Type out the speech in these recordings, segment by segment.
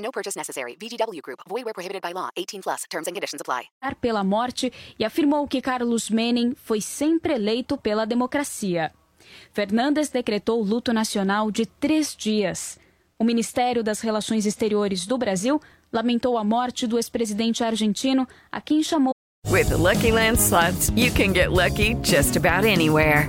No purchase necessary. VGW Group. Void where prohibited by law. 18 plus. Terms and conditions apply. pela morte e afirmou que Carlos Menem foi sempre eleito pela democracia. Fernandes decretou luto nacional de três dias. O Ministério das Relações Exteriores do Brasil lamentou a morte do ex-presidente argentino, a quem chamou. With the Lucky Land slots, you can get lucky just about anywhere.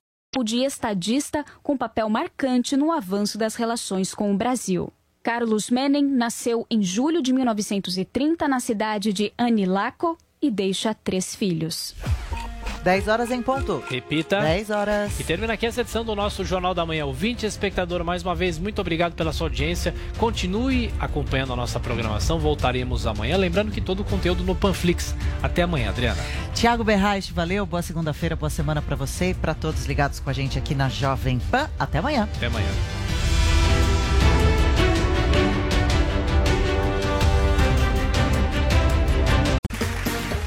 De estadista com papel marcante no avanço das relações com o Brasil. Carlos Menem nasceu em julho de 1930 na cidade de Anilaco e deixa três filhos. 10 horas em ponto. Repita. 10 horas. E termina aqui essa edição do nosso Jornal da Manhã. Ouvinte, espectador, mais uma vez, muito obrigado pela sua audiência. Continue acompanhando a nossa programação. Voltaremos amanhã. Lembrando que todo o conteúdo no Panflix. Até amanhã, Adriana. Tiago Berraich, valeu. Boa segunda-feira, boa semana para você e para todos ligados com a gente aqui na Jovem Pan. Até amanhã. Até amanhã.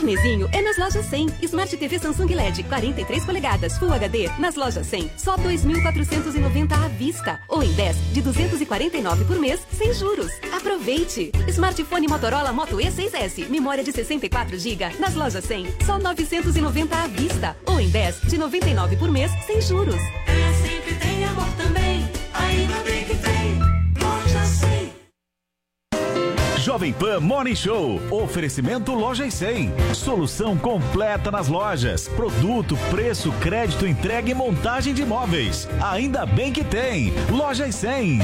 Carnezinho é nas lojas 100. Smart TV Samsung LED 43 polegadas Full HD nas lojas 100. Só 2.490 à vista. Ou em 10 de 249 por mês sem juros. Aproveite! Smartphone Motorola Moto E6S. Memória de 64 GB nas lojas 100. Só 990 à vista. Ou em 10 de 99 por mês sem juros. Jovem Pan Morning Show. Oferecimento Loja e 100. Solução completa nas lojas. Produto, preço, crédito, entrega e montagem de imóveis. Ainda bem que tem. Loja e 100.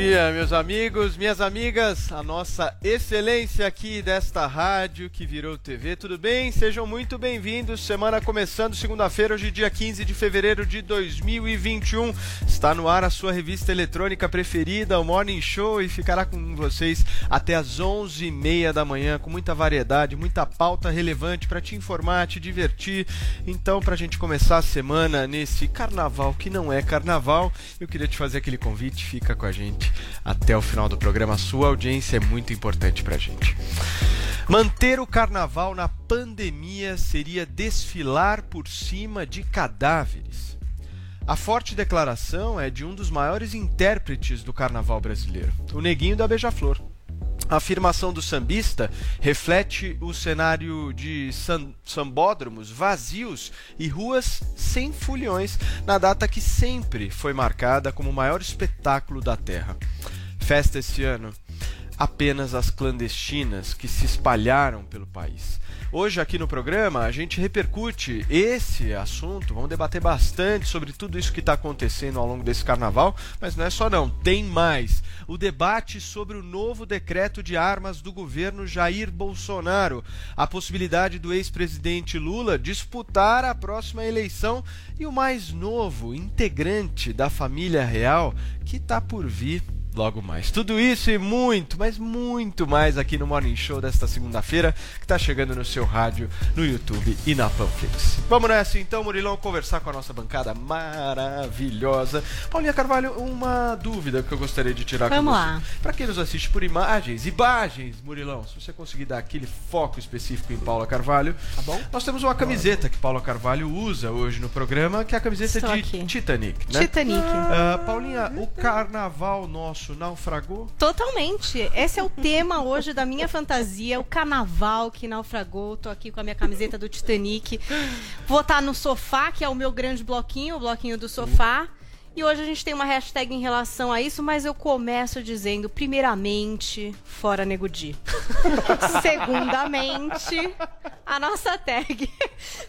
Dia, meus amigos, minhas amigas, a nossa excelência aqui desta rádio que virou TV, tudo bem? Sejam muito bem-vindos. Semana começando, segunda-feira, hoje, dia 15 de fevereiro de 2021. Está no ar a sua revista eletrônica preferida, o Morning Show, e ficará com vocês até às 11h30 da manhã, com muita variedade, muita pauta relevante para te informar, te divertir. Então, para a gente começar a semana nesse carnaval que não é carnaval, eu queria te fazer aquele convite, fica com a gente até o final do programa. Sua audiência é muito importante pra gente. Manter o carnaval na pandemia seria desfilar por cima de cadáveres. A forte declaração é de um dos maiores intérpretes do carnaval brasileiro, o Neguinho da Beija-Flor. A afirmação do sambista reflete o cenário de sam sambódromos vazios e ruas sem fulhões na data que sempre foi marcada como o maior espetáculo da Terra. Festa esse ano apenas as clandestinas que se espalharam pelo país. Hoje aqui no programa a gente repercute esse assunto, vamos debater bastante sobre tudo isso que está acontecendo ao longo desse carnaval, mas não é só não, tem mais. O debate sobre o novo decreto de armas do governo Jair Bolsonaro, a possibilidade do ex-presidente Lula disputar a próxima eleição e o mais novo integrante da família real que está por vir logo mais. Tudo isso e muito, mas muito mais aqui no Morning Show desta segunda-feira, que está chegando no seu rádio, no YouTube e na Panflix. Vamos nessa então, Murilão, conversar com a nossa bancada maravilhosa. Paulinha Carvalho, uma dúvida que eu gostaria de tirar Vamos com lá. você. Para quem nos assiste por imagens, imagens, Murilão, se você conseguir dar aquele foco específico em Paula Carvalho, tá bom? Nós temos uma camiseta que Paula Carvalho usa hoje no programa, que é a camiseta Estou de aqui. Titanic, né? Titanic. Ah, Paulinha, o carnaval nosso naufragou? Totalmente. Esse é o tema hoje da minha fantasia, o carnaval que naufragou. Tô aqui com a minha camiseta do Titanic. Vou estar no sofá, que é o meu grande bloquinho, o bloquinho do sofá. E hoje a gente tem uma hashtag em relação a isso, mas eu começo dizendo, primeiramente, fora Nego Di. Segundamente, a nossa tag.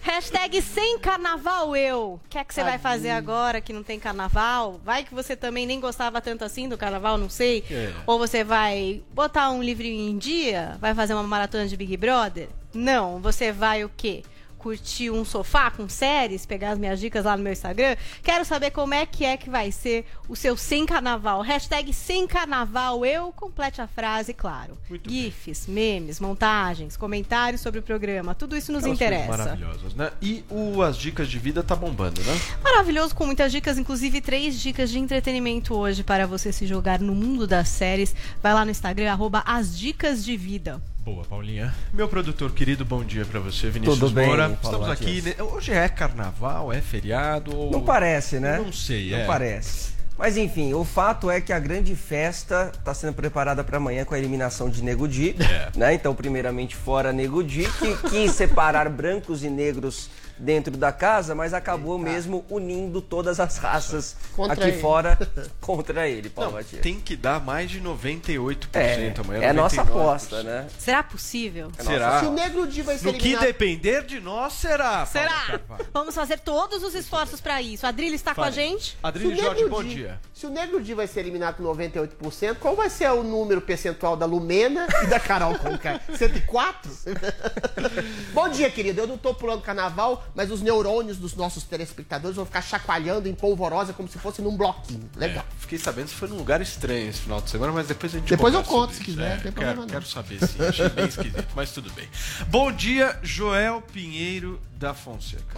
Hashtag sem carnaval eu. O que é que você vai fazer agora que não tem carnaval? Vai que você também nem gostava tanto assim do carnaval, não sei. É. Ou você vai botar um livrinho em dia? Vai fazer uma maratona de Big Brother? Não, você vai o quê? Curtir um sofá com séries, pegar as minhas dicas lá no meu Instagram. Quero saber como é que é que vai ser o seu sem carnaval. Hashtag sem carnaval eu, complete a frase, claro. GIFs, memes, montagens, comentários sobre o programa, tudo isso nos Aquelas interessa. Maravilhosas, né? E o As Dicas de Vida tá bombando, né? Maravilhoso, com muitas dicas, inclusive três dicas de entretenimento hoje para você se jogar no mundo das séries. Vai lá no Instagram, arroba as dicas de vida. Boa, Paulinha. Meu produtor querido, bom dia pra você, Vinícius Tudo bem, Moura. Estamos aqui. Né? Hoje é carnaval, é feriado? Ou... Não parece, né? Não sei, Não é. parece. Mas enfim, o fato é que a grande festa está sendo preparada para amanhã com a eliminação de Nego Di, É. né? Então, primeiramente fora Nego Di, que quis separar brancos e negros dentro da casa, mas acabou mesmo unindo todas as raças Contra aqui ele. fora contra ele, Paulo Não, Matias. tem que dar mais de 98% É, amanhã. é a nossa 99%. aposta, né? Será possível? Será? Se o Negro Di vai ser No que eliminado... depender de nós, será. Será? Carvalho. Vamos fazer todos os esforços para isso. A Adrilha está com a Fale. gente? O Jorge, Negro bom Di- dia. Se o Negro Di vai ser eliminado com 98%, qual vai ser o número percentual da Lumena e da Carol Conká? 104? Bom dia, querido. Eu não tô pulando carnaval, mas os neurônios dos nossos telespectadores vão ficar chacoalhando em polvorosa como se fosse num bloquinho. Legal. É, fiquei sabendo que foi num lugar estranho esse final de semana, mas depois a gente Depois eu conto, se quiser, É, não tem quero, problema não. quero saber sim, achei bem esquisito, mas tudo bem. Bom dia, Joel Pinheiro da Fonseca.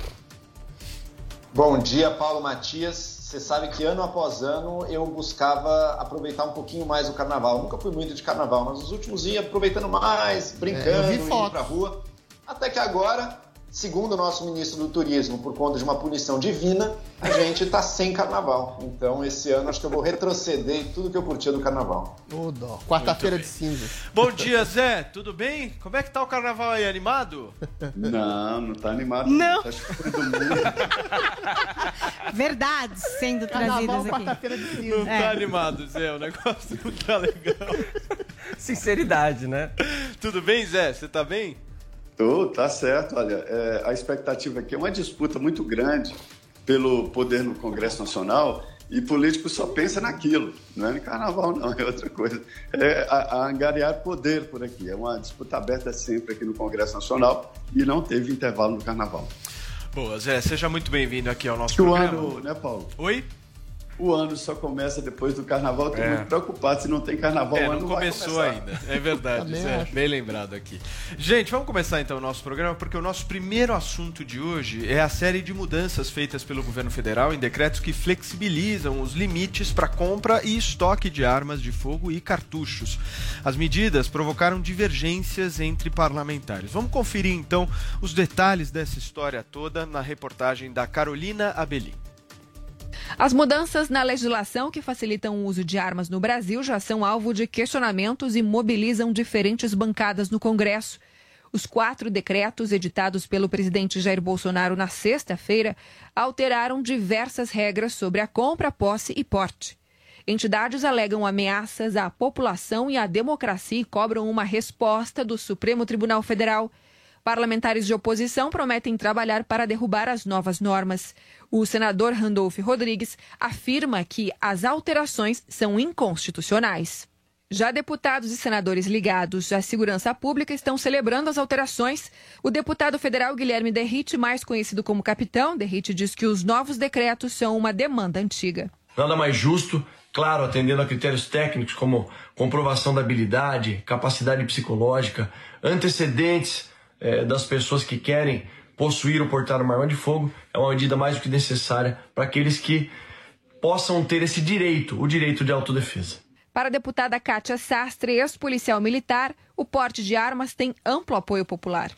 Bom dia, Paulo Matias. Você sabe que ano após ano eu buscava aproveitar um pouquinho mais o carnaval. Eu nunca fui muito de carnaval, mas nos últimos ia aproveitando mais, brincando, É, eu vi indo pra rua. Até que agora, segundo o nosso ministro do Turismo, por conta de uma punição divina, a gente tá sem carnaval. Então esse ano acho que eu vou retroceder em tudo que eu curtia do carnaval. Ô, dó. Quarta-feira de cinzas. Bom dia, Zé, tudo bem? Como é que tá o carnaval aí, animado? Não, não tá animado. Não. Acho que foi do mundo. Verdades sendo Carnaval, trazidas aqui. quarta-feira de Não cinzas. tá animado, Zé, o negócio não tá legal. Sinceridade, né? Tudo bem, Zé? Você tá bem? Tá certo. Olha, é, a expectativa aqui é uma disputa muito grande pelo poder no Congresso Nacional e político só pensa naquilo. Não é no carnaval, não, é outra coisa. É a, a angariar poder por aqui. É uma disputa aberta sempre aqui no Congresso Nacional e não teve intervalo no carnaval. Boa, Zé, seja muito bem-vindo aqui ao nosso Que programa. ano, né, Paulo? Oi? O ano só começa depois do carnaval. Estou É. muito preocupado se não tem carnaval. É, o ano não começou ainda. É verdade, Zé. acho. Bem lembrado aqui. Gente, vamos começar então o nosso programa, porque o nosso primeiro assunto de hoje é a série de mudanças feitas pelo governo federal em decretos que flexibilizam os limites para compra e estoque de armas de fogo e cartuchos. As medidas provocaram divergências entre parlamentares. Vamos conferir então os detalhes dessa história toda na reportagem da Carolina Abelin. As mudanças na legislação que facilitam o uso de armas no Brasil já são alvo de questionamentos e mobilizam diferentes bancadas no Congresso. Os quatro decretos editados pelo presidente Jair Bolsonaro na sexta-feira alteraram diversas regras sobre a compra, posse e porte. Entidades alegam ameaças à população e à democracia e cobram uma resposta do Supremo Tribunal Federal. Parlamentares de oposição prometem trabalhar para derrubar as novas normas. O senador Randolph Rodrigues afirma que as alterações são inconstitucionais. Já deputados e senadores ligados à segurança pública estão celebrando as alterações. O deputado federal Guilherme Derrite, mais conhecido como Capitão, Derrite diz que os novos decretos são uma demanda antiga. Nada mais justo, claro, atendendo a critérios técnicos como comprovação da habilidade, capacidade psicológica, antecedentes eh, das pessoas que querem possuir ou portar uma arma de fogo, é uma medida mais do que necessária para aqueles que possam ter esse direito, o direito de autodefesa. Para a deputada Kátia Sastre, ex-policial militar, o porte de armas tem amplo apoio popular.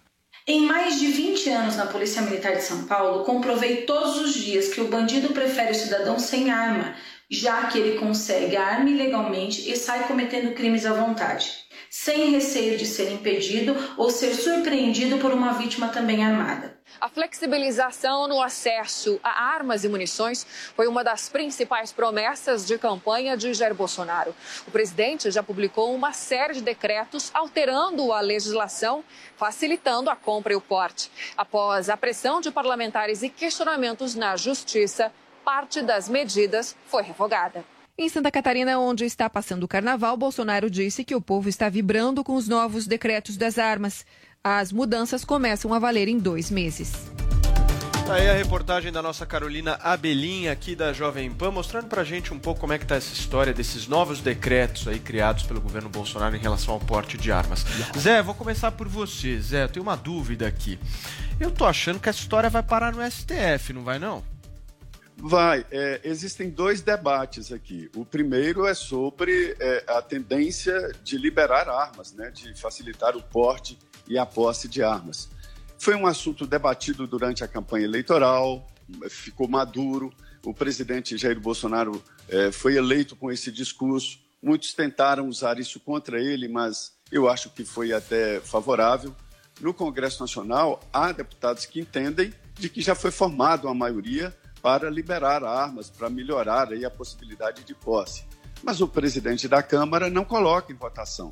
Em mais de 20 anos na Polícia Militar de São Paulo, comprovei todos os dias que o bandido prefere o cidadão sem arma, já que ele consegue a arma ilegalmente e sai cometendo crimes à vontade, sem receio de ser impedido ou ser surpreendido por uma vítima também armada. A flexibilização no acesso a armas e munições foi uma das principais promessas de campanha de Jair Bolsonaro. O presidente já publicou uma série de decretos alterando a legislação, facilitando a compra e o porte. Após a pressão de parlamentares e questionamentos na justiça, parte das medidas foi revogada. Em Santa Catarina, onde está passando o carnaval, Bolsonaro disse que o povo está vibrando com os novos decretos das armas. As mudanças começam a valer em dois meses. Tá Aí a reportagem da nossa Carolina Abelinha aqui da Jovem Pan, mostrando pra gente um pouco como é que tá essa história desses novos decretos aí criados pelo governo Bolsonaro em relação ao porte de armas. Zé, vou começar por você. Zé, eu tenho uma dúvida aqui. Eu tô achando que essa história vai parar no STF, não vai não? Vai. É, existem dois debates aqui. O primeiro é sobre é, a tendência de liberar armas, né, de facilitar o porte e a posse de armas. Foi um assunto debatido durante a campanha eleitoral, ficou maduro. O presidente Jair Bolsonaro eh, foi eleito com esse discurso. Muitos tentaram usar isso contra ele, mas eu acho que foi até favorável. No Congresso Nacional, há deputados que entendem de que já foi formada uma maioria para liberar armas, para melhorar aí a possibilidade de posse. Mas o presidente da Câmara não coloca em votação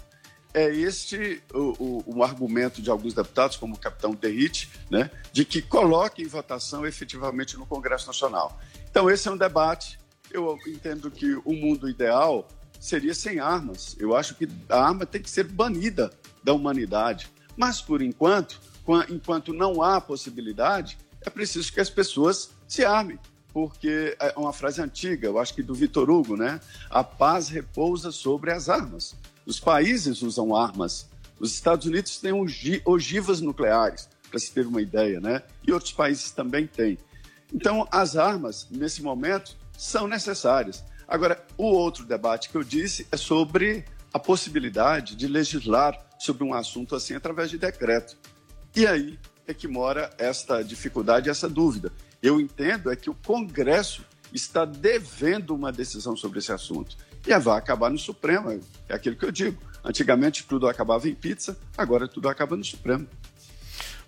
é este o, o, o, argumento de alguns deputados, como o capitão Derrite, né, de que coloque em votação efetivamente no Congresso Nacional. Então, esse é um debate. Eu entendo que o mundo ideal seria sem armas. Eu acho que a arma tem que ser banida da humanidade. Mas, por enquanto, enquanto não há possibilidade, é preciso que as pessoas se armem. Porque é uma frase antiga, eu acho que do Vitor Hugo, né? A paz repousa sobre as armas. Os países usam armas. Os Estados Unidos têm ogivas nucleares, para se ter uma ideia, né? E outros países também têm. Então, as armas, nesse momento, são necessárias. Agora, o outro debate que eu disse é sobre a possibilidade de legislar sobre um assunto assim através de decreto. E aí é que mora esta dificuldade, essa dúvida. Eu entendo é que o Congresso está devendo uma decisão sobre esse assunto e vai acabar no Supremo. É aquilo que eu digo. Antigamente tudo acabava em pizza, agora tudo acaba no Supremo.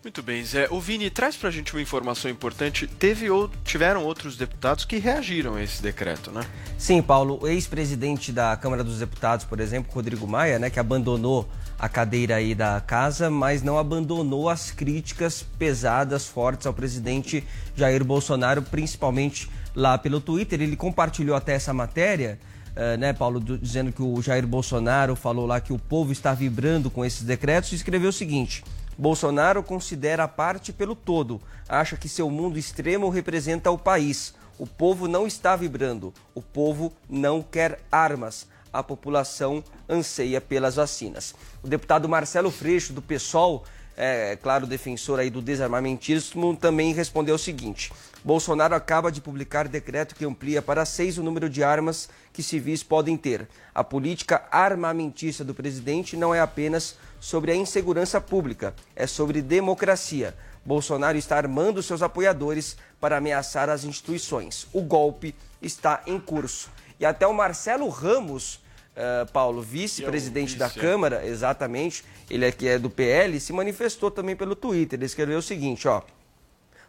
Muito bem, Zé. O Vini, traz pra gente uma informação importante. Teve ou tiveram outros deputados que reagiram a esse decreto, né? Sim, Paulo. O ex-presidente da Câmara dos Deputados, por exemplo, Rodrigo Maia, né, que abandonou a cadeira aí da casa, mas não abandonou as críticas pesadas, fortes ao presidente Jair Bolsonaro, principalmente lá pelo Twitter. Ele compartilhou até essa matéria uh, né, Paulo, do, dizendo que o Jair Bolsonaro falou lá que o povo está vibrando com esses decretos e escreveu o seguinte: Bolsonaro considera a parte pelo todo, acha que seu mundo extremo representa o país. O povo não está vibrando, o povo não quer armas. A população anseia pelas vacinas. O deputado Marcelo Freixo, do PSOL, é, claro, defensor aí do desarmamentismo, também respondeu o seguinte: Bolsonaro acaba de publicar decreto que amplia para seis o número de armas que civis podem ter. A política armamentista do presidente não é apenas sobre a insegurança pública, é sobre democracia. Bolsonaro está armando seus apoiadores para ameaçar as instituições. O golpe está em curso. E até o Marcelo Ramos, uh, Paulo, vice-presidente da Câmara, exatamente, ele aqui é do PL, se manifestou também pelo Twitter. Ele escreveu o seguinte, ó.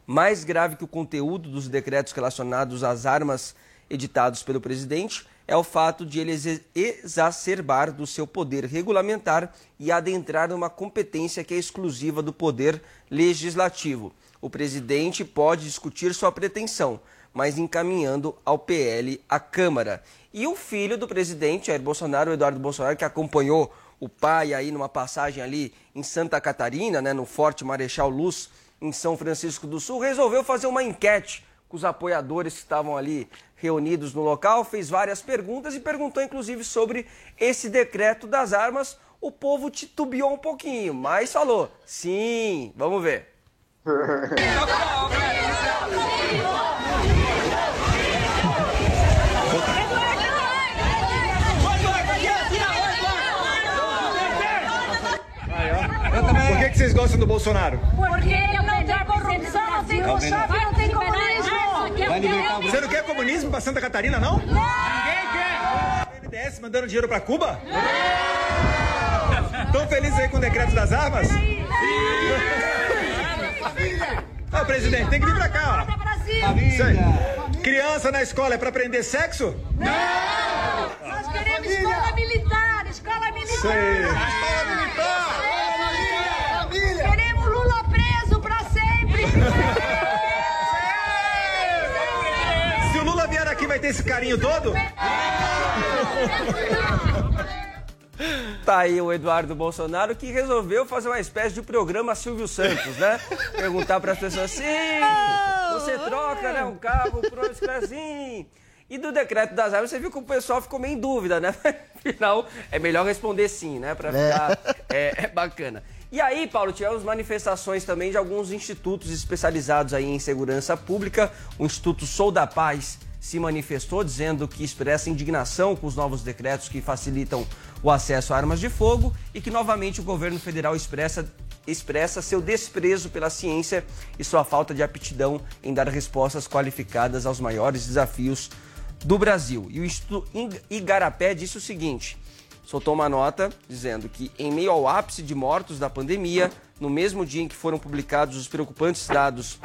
Mais grave que o conteúdo dos decretos relacionados às armas editados pelo presidente é o fato de ele ex- exacerbar do seu poder regulamentar e adentrar numa competência que é exclusiva do poder legislativo. O presidente pode discutir sua pretensão, mas encaminhando ao PL a Câmara. E o filho do presidente, Jair Bolsonaro, Eduardo Bolsonaro, que acompanhou o pai aí numa passagem ali em Santa Catarina, né, no Forte Marechal Luz, em São Francisco do Sul, resolveu fazer uma enquete com os apoiadores que estavam ali reunidos no local, fez várias perguntas e perguntou inclusive sobre esse decreto das armas. O povo titubeou um pouquinho, mas falou: sim, vamos ver. Por que, que vocês gostam do Bolsonaro? Porque tem corrupção, não tem comunismo. Você não quer comunismo pra Santa Catarina, não? Ninguém quer! O MDS mandando dinheiro pra Cuba? Estão felizes aí com o decreto das armas? Ô, presidente, tem que vir pra cá, ó. Aí. Criança na escola é pra aprender sexo? Não! Nós queremos escola militar, escola militar. Isso aí. Escola militar. Queremos Lula preso pra sempre. Se o Lula vier aqui, vai ter esse carinho todo? Tá aí o Eduardo Bolsonaro que resolveu fazer uma espécie de programa Silvio Santos, né? Perguntar para as pessoas assim: você troca né, um carro por um Scrazinho. E do decreto das armas, você viu que o pessoal ficou meio em dúvida, né? Afinal, é melhor responder sim, né? Pra ficar é, é bacana. E aí, Paulo, tivemos manifestações também de alguns institutos especializados aí em segurança pública. O Instituto Sou da Paz se manifestou dizendo que expressa indignação com os novos decretos que facilitam o acesso a armas de fogo e que novamente o governo federal expressa, expressa seu desprezo pela ciência e sua falta de aptidão em dar respostas qualificadas aos maiores desafios do Brasil. E o Instituto Igarapé disse o seguinte: soltou uma nota dizendo que, em meio ao ápice de mortos da pandemia, no mesmo dia em que foram publicados os preocupantes dados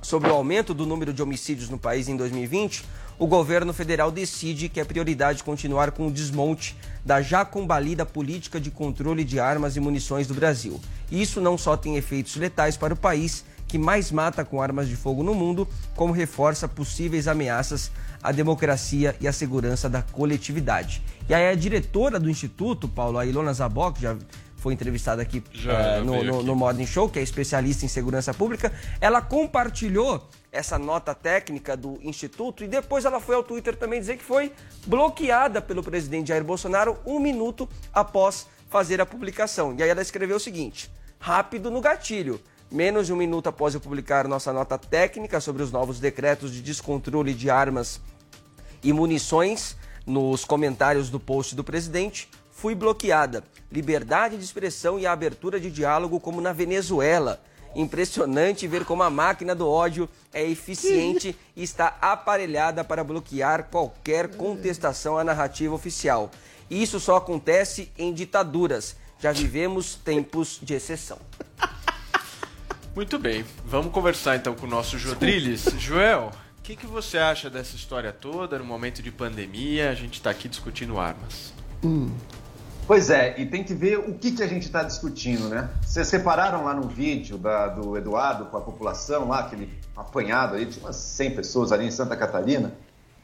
sobre o aumento do número de homicídios no país em 2020, o governo federal decide que é prioridade continuar com o desmonte da já combalida política de controle de armas e munições do Brasil. Isso não só tem efeitos letais para o país, que mais mata com armas de fogo no mundo, como reforça possíveis ameaças à democracia e à segurança da coletividade. E aí a diretora do Instituto, Paulo, a Ilona Zabok, já foi entrevistada aqui Já, eh, no, no, aqui. no Morning Show, que é especialista em segurança pública, ela compartilhou essa nota técnica do Instituto e depois ela foi ao Twitter também dizer que foi bloqueada pelo presidente Jair Bolsonaro um minuto após fazer a publicação. E aí ela escreveu o seguinte: rápido no gatilho. Menos de um minuto após eu publicar nossa nota técnica sobre os novos decretos de descontrole de armas e munições nos comentários do post do presidente, fui bloqueada. Liberdade de expressão e a abertura de diálogo como na Venezuela. Impressionante ver como a máquina do ódio é eficiente e está aparelhada para bloquear qualquer contestação à narrativa oficial. E Isso só acontece em ditaduras. Já vivemos tempos de exceção. Muito bem, vamos conversar então com o nosso Jodriles. Joel, que, que você acha dessa história toda no momento de pandemia? A gente está aqui discutindo armas. Pois é, e tem que ver o que, que a gente está discutindo, né? Vocês repararam lá no vídeo da- do Eduardo com a população lá, aquele apanhado aí, tinha umas 100 pessoas ali em Santa Catarina.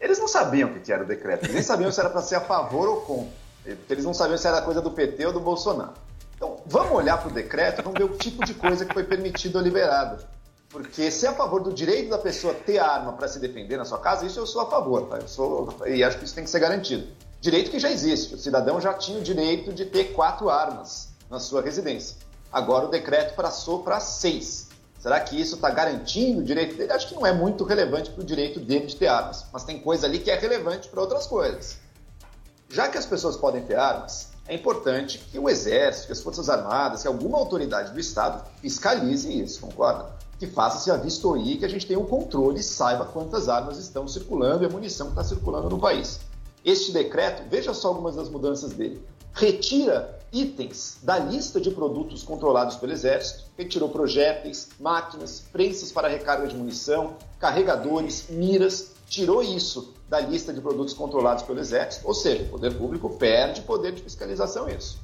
Eles não sabiam o que, que era o decreto, eles nem sabiam se era para ser a favor ou contra. Eles não sabiam se era coisa do PT ou do Bolsonaro. Então, vamos olhar para o decreto vamos ver o tipo de coisa que foi permitido ou liberado. Porque se é a favor do direito da pessoa ter arma para se defender na sua casa, isso eu sou a favor, tá? Eu sou, e acho que isso tem que ser garantido. Direito que já existe. O cidadão já tinha o direito de ter quatro armas na sua residência. Agora o decreto passou para seis. Será que isso está garantindo o direito dele? Acho que não é muito relevante para o direito dele de ter armas. Mas tem coisa ali que é relevante para outras coisas. Já que as pessoas podem ter armas, é importante que o Exército, que as Forças Armadas, que alguma autoridade do Estado fiscalize isso, concorda? Que faça-se a vistoria, que a gente tenha um controle e saiba quantas armas estão circulando e a munição que está circulando no país. Este decreto, veja só algumas das mudanças dele. Retira itens da lista de produtos controlados pelo Exército, retirou projéteis, máquinas, prensas para recarga de munição, carregadores, miras, tirou isso da lista de produtos controlados pelo Exército, ou seja, o poder público perde poder de fiscalização isso.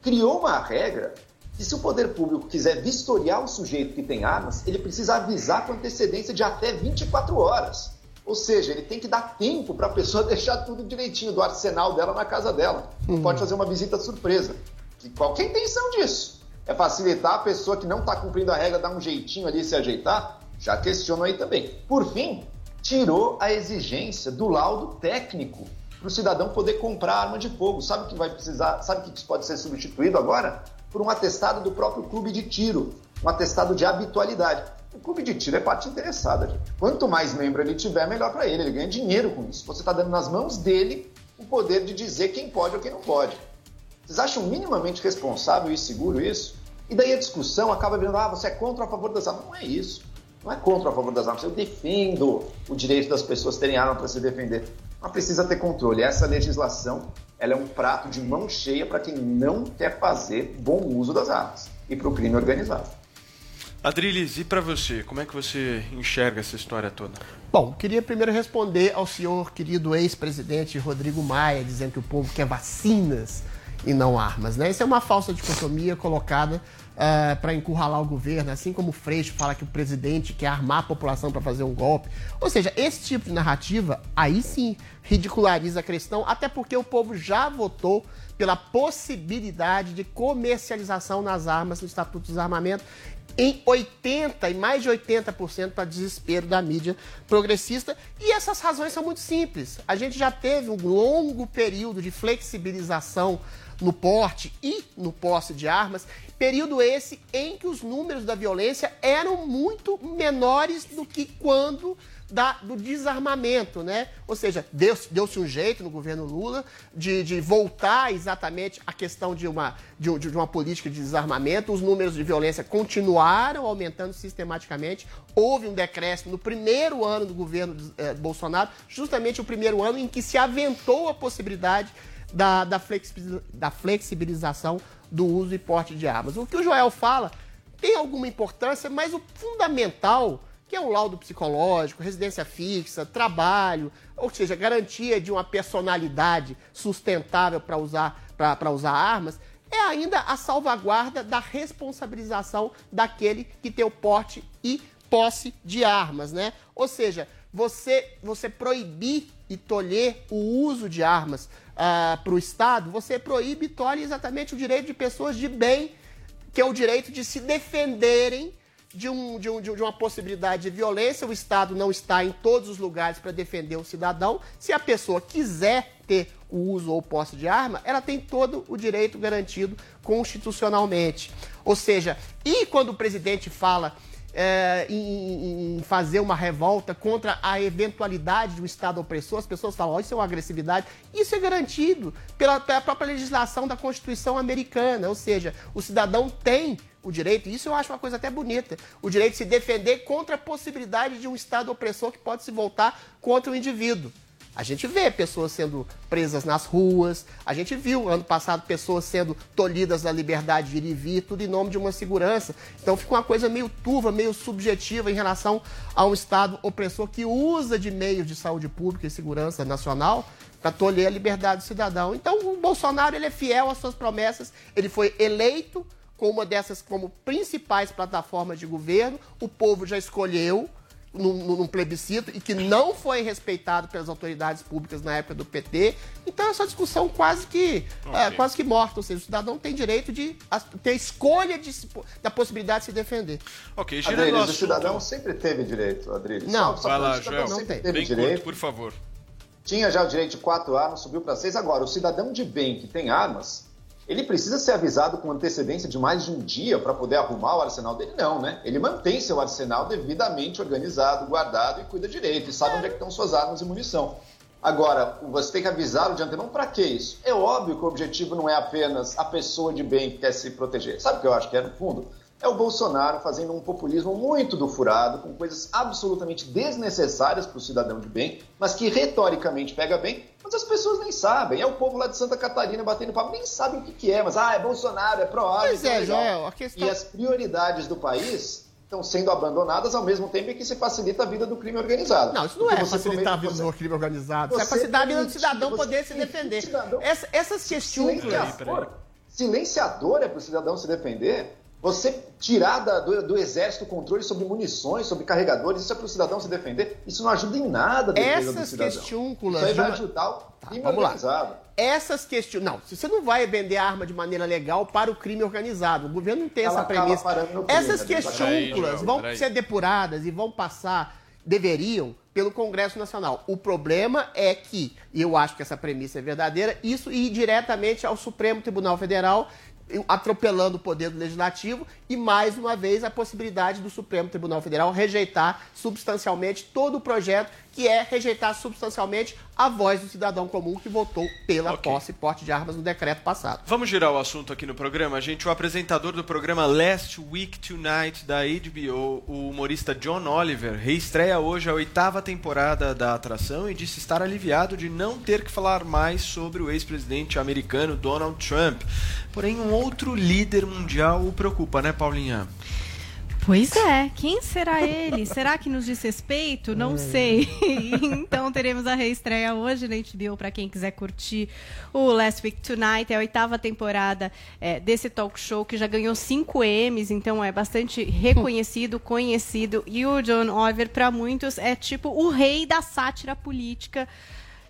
Criou uma regra que se o poder público quiser vistoriar o sujeito que tem armas, ele precisa avisar com antecedência de até 24 horas. Ou seja, ele tem que dar tempo para a pessoa deixar tudo direitinho do arsenal dela na casa dela. Não pode fazer uma visita surpresa. Que qual que é a intenção disso? É facilitar a pessoa que não está cumprindo a regra, dar um jeitinho ali e se ajeitar? Já questiono aí também. Por fim, tirou a exigência do laudo técnico para o cidadão poder comprar arma de fogo. Sabe o que vai precisar? Sabe o que isso pode ser substituído agora? Por um atestado do próprio clube de tiro, um atestado de habitualidade. O clube de tiro é parte interessada. Gente. Quanto mais membro ele tiver, melhor para ele. Ele ganha dinheiro com isso. Você está dando nas mãos dele o poder de dizer quem pode ou quem não pode. Vocês acham minimamente responsável e seguro isso? E daí a discussão acaba virando, ah, você é contra ou a favor das armas. Não é isso. Não é contra ou a favor das armas. Eu defendo o direito das pessoas terem arma para se defender. Mas precisa ter controle. Essa legislação ela é um prato de mão cheia para quem não quer fazer bom uso das armas e para o crime organizado. Adriles, e para você? Como é que você enxerga essa história toda? Bom, queria primeiro responder ao senhor querido ex-presidente Rodrigo Maia, dizendo que o povo quer vacinas e não armas. Né? Isso é uma falsa dicotomia colocada uh, para encurralar o governo, assim como o Freixo fala que o presidente quer armar a população para fazer um golpe. Ou seja, esse tipo de narrativa, aí sim, ridiculariza a questão, até porque o povo já votou pela possibilidade de comercialização nas armas no Estatuto do Desarmamento em 80% e mais de 80% para desespero da mídia progressista. E essas razões são muito simples. A gente já teve um longo período de flexibilização no porte e no posse de armas, período esse em que os números da violência eram muito menores do que quando da, do desarmamento, né? Ou seja, deu-se deu um jeito no governo Lula de, de voltar exatamente à questão de uma, de, de, uma política de desarmamento. Os números de violência continuaram aumentando sistematicamente. Houve um decréscimo no primeiro ano do governo eh, Bolsonaro, justamente o primeiro ano em que se aventou a possibilidade da, da, flexibiliza, da flexibilização do uso e porte de armas. O que o Joel fala tem alguma importância, mas o fundamental, que é o laudo psicológico, residência fixa, trabalho, ou seja, garantia de uma personalidade sustentável para usar, usar armas, é ainda a salvaguarda da responsabilização daquele que tem o porte e posse de armas, né? Ou seja, você, você proibir e tolher o uso de armas uh, para o Estado, você proíbe e tolhe exatamente o direito de pessoas de bem, que é o direito de se defenderem de, um, de, um, de uma possibilidade de violência. O Estado não está em todos os lugares para defender o cidadão. Se a pessoa quiser ter o uso ou posse de arma, ela tem todo o direito garantido constitucionalmente. Ou seja, e quando o presidente fala é, em, em, fazer uma revolta contra a eventualidade de um Estado opressor, as pessoas falam, oh, isso é uma agressividade. Isso é garantido pela, pela própria legislação da Constituição americana, ou seja, o cidadão tem o direito, isso eu acho uma coisa até bonita, o direito de se defender contra a possibilidade de um Estado opressor que pode se voltar contra o indivíduo. A gente vê pessoas sendo presas nas ruas, a gente viu ano passado pessoas sendo tolhidas da liberdade de ir e vir, tudo em nome de uma segurança. Então fica uma coisa meio turva, meio subjetiva em relação a um Estado opressor que usa de meios de saúde pública e segurança nacional para tolher a liberdade do cidadão. Então o Bolsonaro ele é fiel às suas promessas, ele foi eleito com uma dessas como principais plataformas de governo, o povo já escolheu num, num, plebiscito e que não foi respeitado pelas autoridades públicas na época do PT. Então essa discussão quase que okay. é, quase que morta, ou seja, o cidadão tem direito de ter escolha de, da possibilidade de se defender. Ok, Adriles, o cidadão sempre teve direito, Adriles. Não, só, só vai lá, Joel, sempre teve bem direito. Curto, por favor. Tinha já o direito de quatro armas, subiu para seis. Agora, o cidadão de bem que tem armas, ele precisa ser avisado com antecedência de mais de um dia para poder arrumar o arsenal dele? Não, né? Ele mantém seu arsenal devidamente organizado, guardado e cuida direito, e sabe onde é que estão suas armas e munição. Agora, você tem que avisar o de antemão para que isso? É óbvio que o objetivo não é apenas a pessoa de bem que quer se proteger. Sabe o que eu acho que é, no fundo? é o Bolsonaro fazendo um populismo muito do furado, com coisas absolutamente desnecessárias para o cidadão de bem, mas que retoricamente pega bem, mas as pessoas nem sabem. É o povo lá de Santa Catarina batendo papo, nem sabem o que, que é, mas ah, é Bolsonaro, é pró Pois é, Joel, a questão... E as prioridades do país estão sendo abandonadas ao mesmo tempo em que se facilita a vida do crime organizado. Não, isso não Porque é facilitar a vida do crime organizado. Isso é facilitar a vida do cidadão poder se defender. cidadão- Essa- essas questões. Silenciador, silenciador é para o cidadão se defender. Você tirar da- do, do exército o controle sobre munições, sobre carregadores, isso é para o cidadão se defender. Isso não ajuda em nada a defesa do Essas cidadão. questiúnculas Isso aí vai ajudar o crime vamos lá. organizado. Essas questões. Não, se você não vai vender arma de maneira legal para o crime organizado, o governo não tem Ela essa premissa. parando no crime, Essas questúnculas João, vão peraí. ser depuradas e vão passar, deveriam, pelo Congresso Nacional. O problema é que, e eu acho que essa premissa é verdadeira, isso ir diretamente ao Supremo Tribunal Federal atropelando o poder do legislativo e mais uma vez a possibilidade do Supremo Tribunal Federal rejeitar substancialmente todo o projeto que é rejeitar substancialmente a voz do cidadão comum que votou pela posse e porte de armas no decreto passado. Vamos girar o assunto aqui no programa, gente. O apresentador do programa Last Week Tonight da HBO, o humorista John Oliver, reestreia hoje a oitava temporada da atração e disse estar aliviado de não ter que falar mais sobre o ex-presidente americano Donald Trump. Porém, um outro líder mundial o preocupa, né, Paulinha? Pois é, quem será ele? será que nos diz respeito? Não sei. então teremos a reestreia hoje na HBO para quem quiser curtir o Last Week Tonight, é a oitava temporada é, desse talk show que já ganhou cinco M's, então é bastante reconhecido, conhecido. E o John Oliver, para muitos, é tipo o rei da sátira política,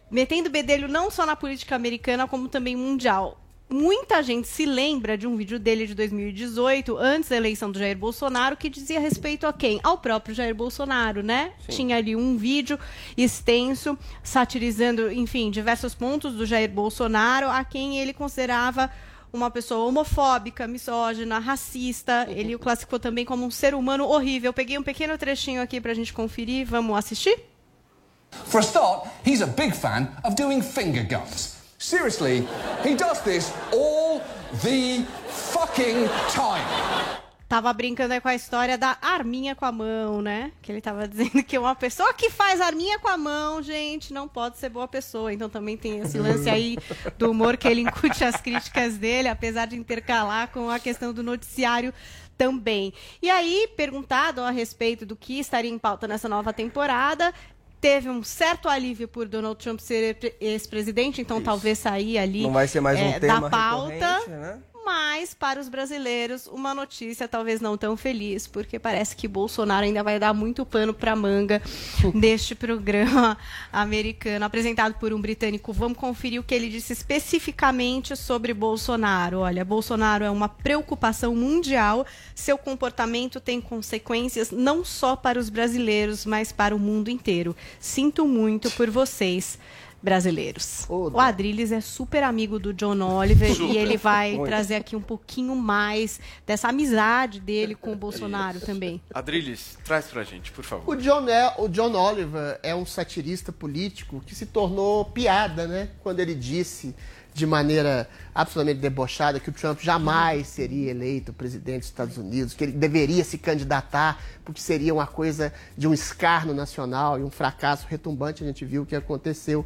metendo bedelho não só na política americana, como também mundial. Muita gente se lembra de um vídeo dele de 2018, antes da eleição do Jair Bolsonaro, que dizia respeito a quem? Ao próprio Jair Bolsonaro, né? Sim. Tinha ali um vídeo extenso, satirizando, enfim, diversos pontos do Jair Bolsonaro, a quem ele considerava uma pessoa homofóbica, misógina, racista. Ele o classificou também como um ser humano horrível. Eu peguei um pequeno trechinho aqui pra gente conferir. Vamos assistir? For a start, he's a big fan of doing finger guns. Seriously, he does this all the fucking time. Tava brincando aí com a história da arminha com a mão, né? Que ele tava dizendo que uma pessoa que faz arminha com a mão, gente, não pode ser boa pessoa. Então também tem esse lance aí do humor que ele incute as críticas dele, apesar de intercalar com a questão do noticiário também. E aí, perguntado a respeito do que estaria em pauta nessa nova temporada, teve um certo alívio por Donald Trump ser ex-presidente, então talvez sair ali Não vai ser mais um é, tema da pauta. né? Mas para os brasileiros, uma notícia talvez não tão feliz, porque parece que Bolsonaro ainda vai dar muito pano para manga neste programa americano apresentado por um britânico. Vamos conferir o que ele disse especificamente sobre Bolsonaro. Olha, Bolsonaro é uma preocupação mundial. Seu comportamento tem consequências não só para os brasileiros, mas para o mundo inteiro. Sinto muito por vocês brasileiros. O Adrilles é super amigo do John Oliver Super. e ele vai Muito. trazer aqui um pouquinho mais dessa amizade dele com o Bolsonaro também. Adriles, traz pra gente, por favor. O John, é, o John Oliver é um satirista político que se tornou piada, né? Quando ele disse de maneira absolutamente debochada que o Trump jamais seria eleito presidente dos Estados Unidos, que ele deveria se candidatar porque seria uma coisa de um escárnio nacional e um fracasso retumbante, a gente viu o que aconteceu.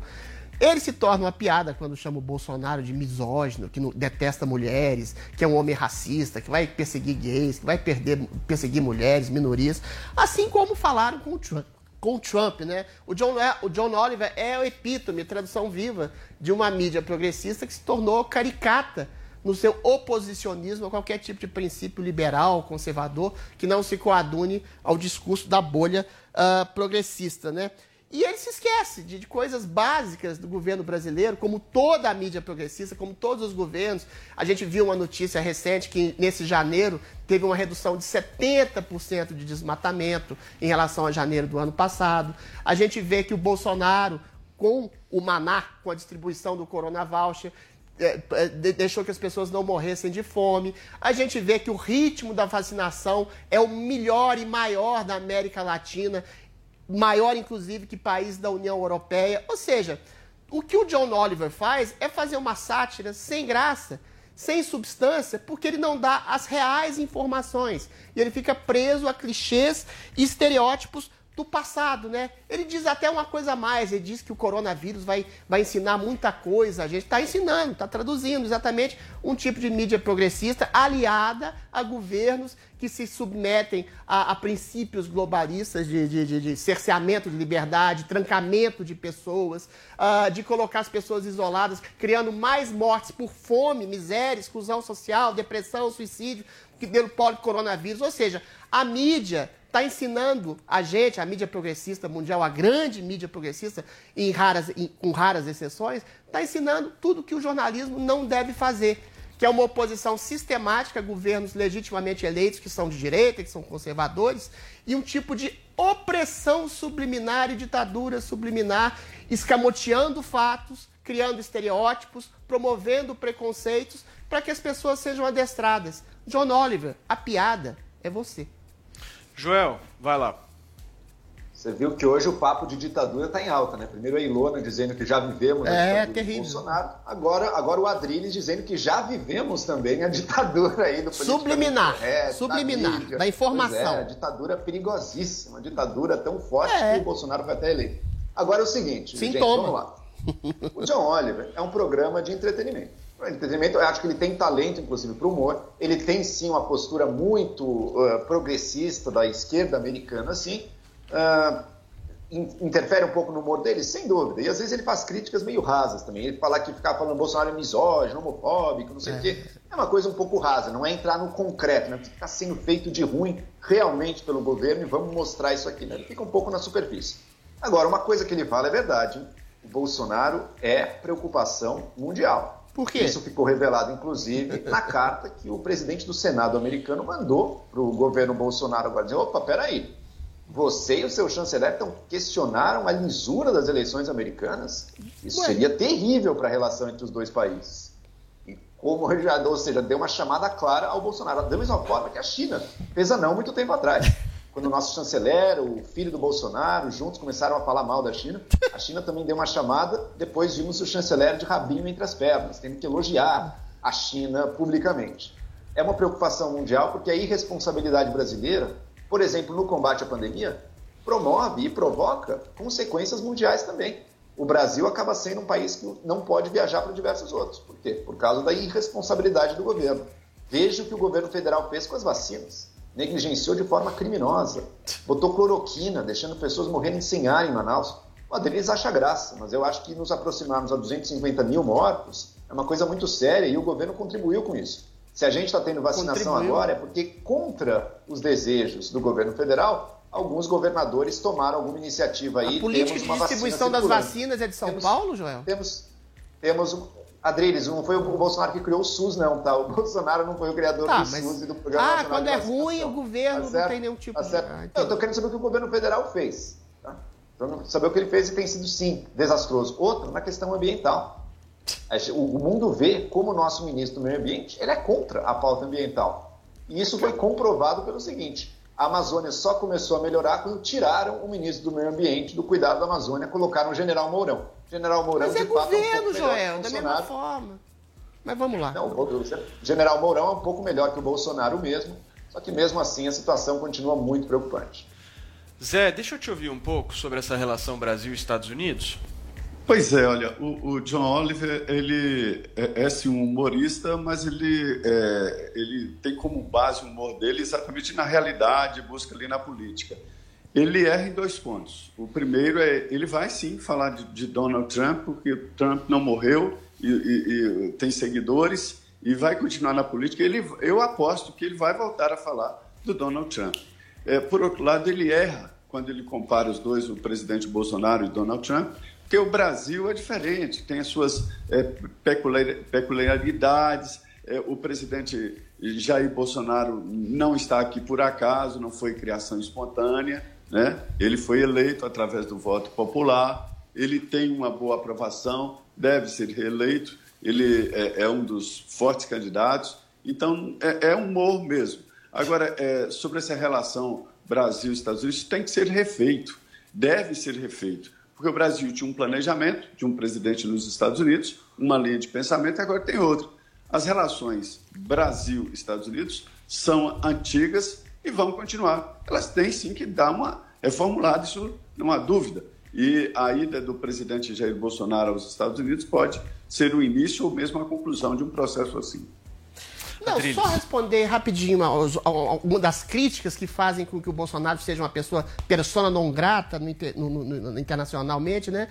Ele se torna uma piada quando chama o Bolsonaro de misógino, que detesta mulheres, que é um homem racista, que vai perseguir gays, que vai perder, perseguir mulheres, minorias, assim como falaram com o Trump. Com Trump, né? O John, é- o John Oliver é o epítome, tradução viva, de uma mídia progressista que se tornou caricata no seu oposicionismo a qualquer tipo de princípio liberal, conservador, que não se coadune ao discurso da bolha ah, progressista, né? E ele se esquece de, de coisas básicas do governo brasileiro, como toda a mídia progressista, como todos os governos. A gente viu uma notícia recente que nesse janeiro teve uma redução de 70% de desmatamento em relação a janeiro do ano passado. A gente vê que o Bolsonaro, com o Maná, com a distribuição do Corona Voucher, é, é, de- deixou que as pessoas não morressem de fome. A gente vê que o ritmo da vacinação é o melhor e maior da América Latina, maior inclusive que países da União Europeia. Ou seja, o que o John Oliver faz é fazer uma sátira sem graça, sem substância, porque ele não dá as reais informações. E ele fica preso a clichês e estereótipos do passado, né? Ele diz até uma coisa a mais, ele diz que o coronavírus vai, vai ensinar muita coisa, a gente está ensinando, está traduzindo exatamente um tipo de mídia progressista aliada a governos que se submetem a, a princípios globalistas de, de, de, de cerceamento de liberdade, trancamento de pessoas, ah, de colocar as pessoas isoladas, criando mais mortes por fome, miséria, exclusão social, depressão, suicídio, que pelo coronavírus. Ou seja, a mídia está ensinando a gente, a mídia progressista mundial, a grande mídia progressista, em raras, em- com raras exceções, está ensinando tudo que o jornalismo não deve fazer, que é uma oposição sistemática a governos legitimamente eleitos, que são de direita, que são conservadores, e um tipo de opressão subliminar e ditadura subliminar, escamoteando fatos, criando estereótipos, promovendo preconceitos, para que as pessoas sejam adestradas. John Oliver, a piada é você. Joel, vai lá. Você viu que hoje o papo de ditadura está em alta, né? Primeiro a Ilona dizendo que já vivemos a É, ditadura do terrível. Bolsonaro. Agora, agora o Adriles dizendo que já vivemos também a ditadura aí do Subliminar, correto, subliminar, mídia. da informação. É, a ditadura perigosíssima, a ditadura tão forte É. que o Bolsonaro vai até eleito. Agora é o seguinte, gente, Sintoma. vamos lá. O John Oliver é um programa de entretenimento. Entretenimento, eu acho que ele tem talento, inclusive, para o humor. Ele tem, sim, uma postura muito ah, progressista da esquerda americana, assim. In- interfere um pouco no humor dele, sem dúvida. E às vezes ele faz críticas meio rasas também. Ele fala que ficar falando Bolsonaro é misógino, homofóbico, não sei o quê. É uma coisa um pouco rasa, não é entrar no concreto, né? O que está sendo feito de ruim realmente pelo governo e vamos mostrar isso aqui. Né? Ele fica um pouco na superfície. Agora, uma coisa que ele fala é verdade. hein? O Bolsonaro é preocupação mundial. Por quê? Isso ficou revelado, inclusive, na carta que o presidente do Senado americano mandou para o governo Bolsonaro agora, dizer, opa, peraí, você e o seu chanceler então, questionaram a lisura das eleições americanas? Isso Ué. seria terrível para a relação entre os dois países. E como já, ou seja, deu uma chamada clara ao Bolsonaro, da mesma forma que a China fez a não muito tempo atrás. Quando o nosso chanceler, o filho do Bolsonaro, juntos começaram a falar mal da China, a China também deu uma chamada, depois vimos o chanceler de rabinho entre as pernas, tendo que elogiar a China publicamente. É uma preocupação mundial porque a irresponsabilidade brasileira, por exemplo, no combate à pandemia, promove e provoca consequências mundiais também. O Brasil acaba sendo um país que não pode viajar para diversos outros. Por quê? Por causa da irresponsabilidade do governo. Veja o que o governo federal fez com as vacinas. Negligenciou de forma criminosa. Botou cloroquina, deixando pessoas morrerem sem ar em Manaus. O Adriles acha graça, mas eu acho que nos aproximarmos a 250 mil mortos é uma coisa muito séria e o governo contribuiu com isso. Se a gente está tendo vacinação Contribuiu. agora é porque, contra os desejos do governo federal, alguns governadores tomaram alguma iniciativa aí. A política temos de distribuição das vacinas é de São Temos- Paulo, Joel? Temos, temos Adriles, não foi o Bolsonaro que criou o SUS, não, tá? O Bolsonaro não foi o criador Tá, do mas- SUS e do Programa Ah, Nacional quando é ruim, o governo Tá não tem nenhum tipo Tá de. Ah, eu tô querendo saber o que o governo federal fez. Tá? Saber o que ele fez e tem sido, sim, desastroso. Outro, na questão ambiental. O mundo vê como o nosso ministro do Meio Ambiente ele é contra a pauta ambiental. E isso foi comprovado pelo seguinte: a Amazônia só começou a melhorar quando tiraram o ministro do Meio Ambiente do cuidado da Amazônia, colocaram o general Mourão. General Mourão, Mas é de fato, um governo, que Joel, da mesma forma. Mas vamos lá. Não, o general Mourão é um pouco melhor que o Bolsonaro mesmo, só que mesmo assim a situação continua muito preocupante. Zé, deixa eu te ouvir um pouco sobre essa relação Brasil-Estados Unidos. Pois é, olha, o, o John Oliver, ele é, é sim um humorista, mas ele, é, ele tem como base o humor dele exatamente na realidade, busca ali na política. Ele erra em dois pontos. O primeiro é, ele vai sim falar de, de Donald Trump, porque Trump não morreu e, e- e tem seguidores e vai continuar na política. Ele, eu aposto que ele vai voltar a falar do Donald Trump. É, por outro lado, ele erra quando ele compara os dois, o presidente Bolsonaro e Donald Trump, porque o Brasil é diferente, tem as suas é, peculiar- peculiaridades. É, o presidente Jair Bolsonaro não está aqui por acaso, não foi criação espontânea, né? Ele foi eleito através do voto popular, ele tem uma boa aprovação, deve ser reeleito, ele é, é um dos fortes candidatos, então é, é humor mesmo. Agora, é, sobre essa relação Brasil-Estados Unidos, tem que ser refeito, deve ser refeito, porque o Brasil tinha um planejamento de um presidente nos Estados Unidos, uma linha de pensamento, e agora tem outra. As relações Brasil-Estados Unidos são antigas e vão continuar. Elas têm sim que dar uma formulado, isso não há dúvida. E a ida do presidente Jair Bolsonaro aos Estados Unidos pode ser o início ou mesmo a conclusão de um processo assim. Não, só responder rapidinho uma das críticas que fazem com que o Bolsonaro seja uma pessoa persona non grata no no- no- no- internacionalmente, né?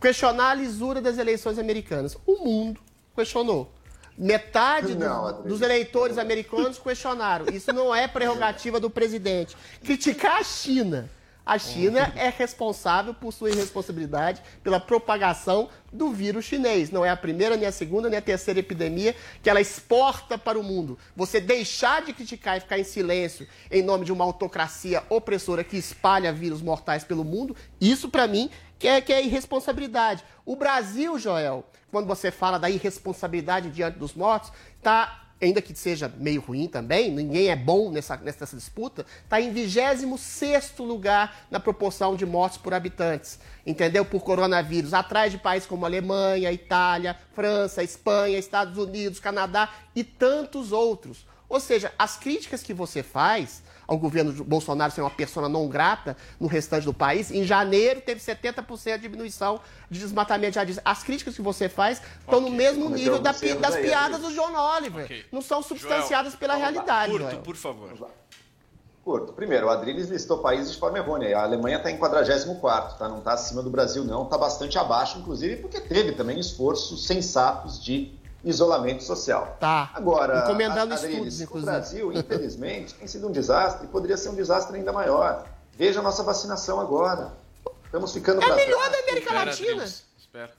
Questionar a lisura das eleições americanas. O mundo questionou. Metade do- Não, dos eleitores americanos questionaram. Isso não é prerrogativa do presidente. Criticar a China. A China é responsável por sua irresponsabilidade pela propagação do vírus chinês. Não é a primeira, nem a segunda, nem a terceira epidemia que ela exporta para o mundo. Você deixar de criticar e ficar em silêncio em nome de uma autocracia opressora que espalha vírus mortais pelo mundo, isso para mim que é, que é irresponsabilidade. O Brasil, Joel, quando você fala da irresponsabilidade diante dos mortos, está ainda que seja meio ruim também, ninguém é bom nessa, nessa disputa, está em 26 lugar na proporção de mortes por habitantes, entendeu? Por coronavírus, atrás de países como Alemanha, Itália, França, Espanha, Estados Unidos, Canadá e tantos outros. Ou seja, as críticas que você faz ao governo de Bolsonaro ser uma persona não grata no restante do país, em janeiro teve 70% de diminuição de desmatamento de jardins. As críticas que você faz estão no mesmo nível da das aí, piadas do John Oliver. Não são substanciadas pela realidade, Curto, Joel. Por favor. Curto. Primeiro, o Adriles listou países de forma errônea. A Alemanha está em 44, tá? não está acima do Brasil, não. Está bastante abaixo, inclusive, porque teve também esforços sensatos de isolamento social. Tá. Agora, Encomendando Adriles, estudos, o inclusive. Brasil, infelizmente, tem sido um desastre e poderia ser um desastre ainda maior. Veja a nossa vacinação agora. Estamos ficando É melhor trás. da América Latina. Espera.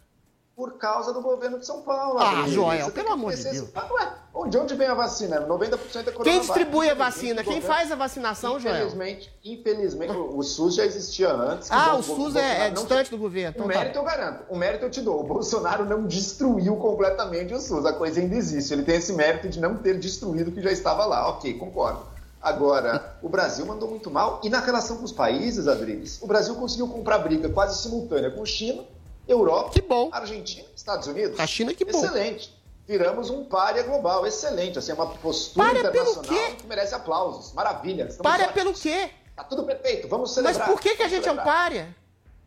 Por causa do governo de São Paulo. Ah. Joel, pelo amor de Deus. Ah, ué, onde, onde vem a vacina? 90% é coronavírus. Quem distribui a vacina? Infelizmente, Quem o faz a vacinação, Joel? Infelizmente, infelizmente, o o SUS já existia antes. Ah, Bom, o SUS é, é não- distante do governo. O Então tá. mérito eu garanto. O mérito eu te dou. O Bolsonaro não destruiu completamente o SUS. A coisa ainda existe. Ele tem esse mérito de não ter destruído o que já estava lá. Ok, concordo. Agora, o Brasil mandou muito mal. E na relação com os países, Adriles, o Brasil conseguiu comprar briga quase simultânea com China, Europa, Argentina, Estados Unidos. A China, que bom. Excelente. Viramos um párea global. Excelente. Assim, é uma postura pelo internacional que merece aplausos. Maravilha. Estamos Párea ótimos. pelo quê? Tá tudo perfeito. Vamos Mas celebrar. por que, que a gente é um párea?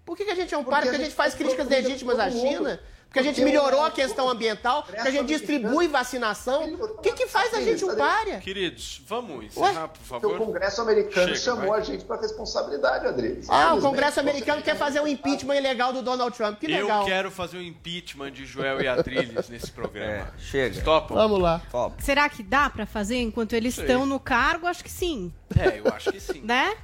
Por que, que a gente é um Porque párea? a Porque a gente faz críticas legítimas à todo mundo. Porque a gente Porque melhorou o- a questão ambiental? Porque a gente distribui vacinação? O que, que faz a gente um párea? Queridos, vamos encerrar, por Porque favor. o Congresso americano Chega, chamou vai. a gente para responsabilidade, Adriles. Ah, o Congresso americano quer fazer um impeachment ilegal do Donald Trump. Que Eu legal. quero fazer o impeachment de Joel e Adrilles nesse programa. chega. Topam? Vamos lá. Será que dá pra fazer enquanto eles estão no cargo? Acho que sim. É, eu acho que sim. Né?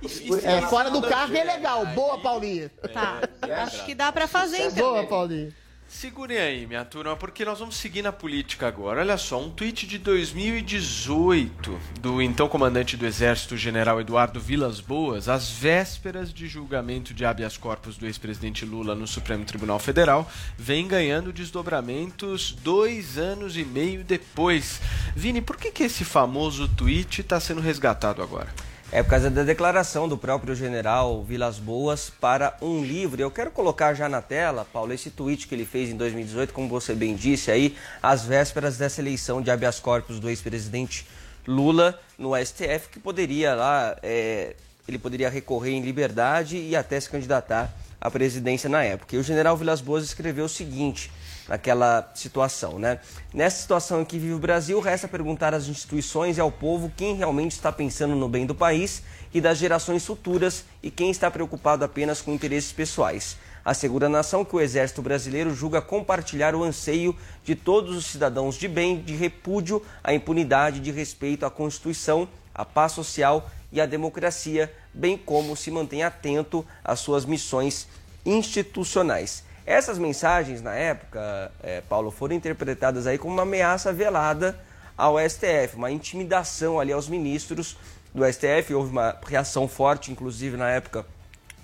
É, fora do carro é legal. Boa, Paulinha. Tá. Acho que dá pra fazer então. Boa, Paulinha. Segurem aí, minha turma, porque nós vamos seguir na política agora. Olha só, um tweet de 2018 do então comandante do Exército, General Eduardo Vilas Boas, às vésperas de julgamento de habeas corpus do ex-presidente Lula no Supremo Tribunal Federal, vem ganhando desdobramentos dois anos e meio depois. Vini, por que, que esse famoso tweet está sendo resgatado agora? É por causa da declaração do próprio general Vilas Boas para um livro. Eu quero colocar já na tela, Paulo, esse tweet que ele fez em 2018, como você bem disse aí, às vésperas dessa eleição de habeas corpus do ex-presidente Lula no STF, que poderia lá, é, ele poderia recorrer em liberdade e até se candidatar à presidência na época. E o general Vilas Boas escreveu o seguinte naquela situação, né? Nessa situação em que vive o Brasil, resta perguntar às instituições e ao povo quem realmente está pensando no bem do país e das gerações futuras e quem está preocupado apenas com interesses pessoais. Assegura a nação que o Exército Brasileiro julga compartilhar o anseio de todos os cidadãos de bem, de repúdio à impunidade, de respeito à Constituição, à paz social e à democracia, bem como se mantém atento às suas missões institucionais. Essas mensagens, na época, eh, Paulo, foram interpretadas aí como uma ameaça velada ao STF, uma intimidação ali aos ministros do STF. Houve uma reação forte, inclusive, na época,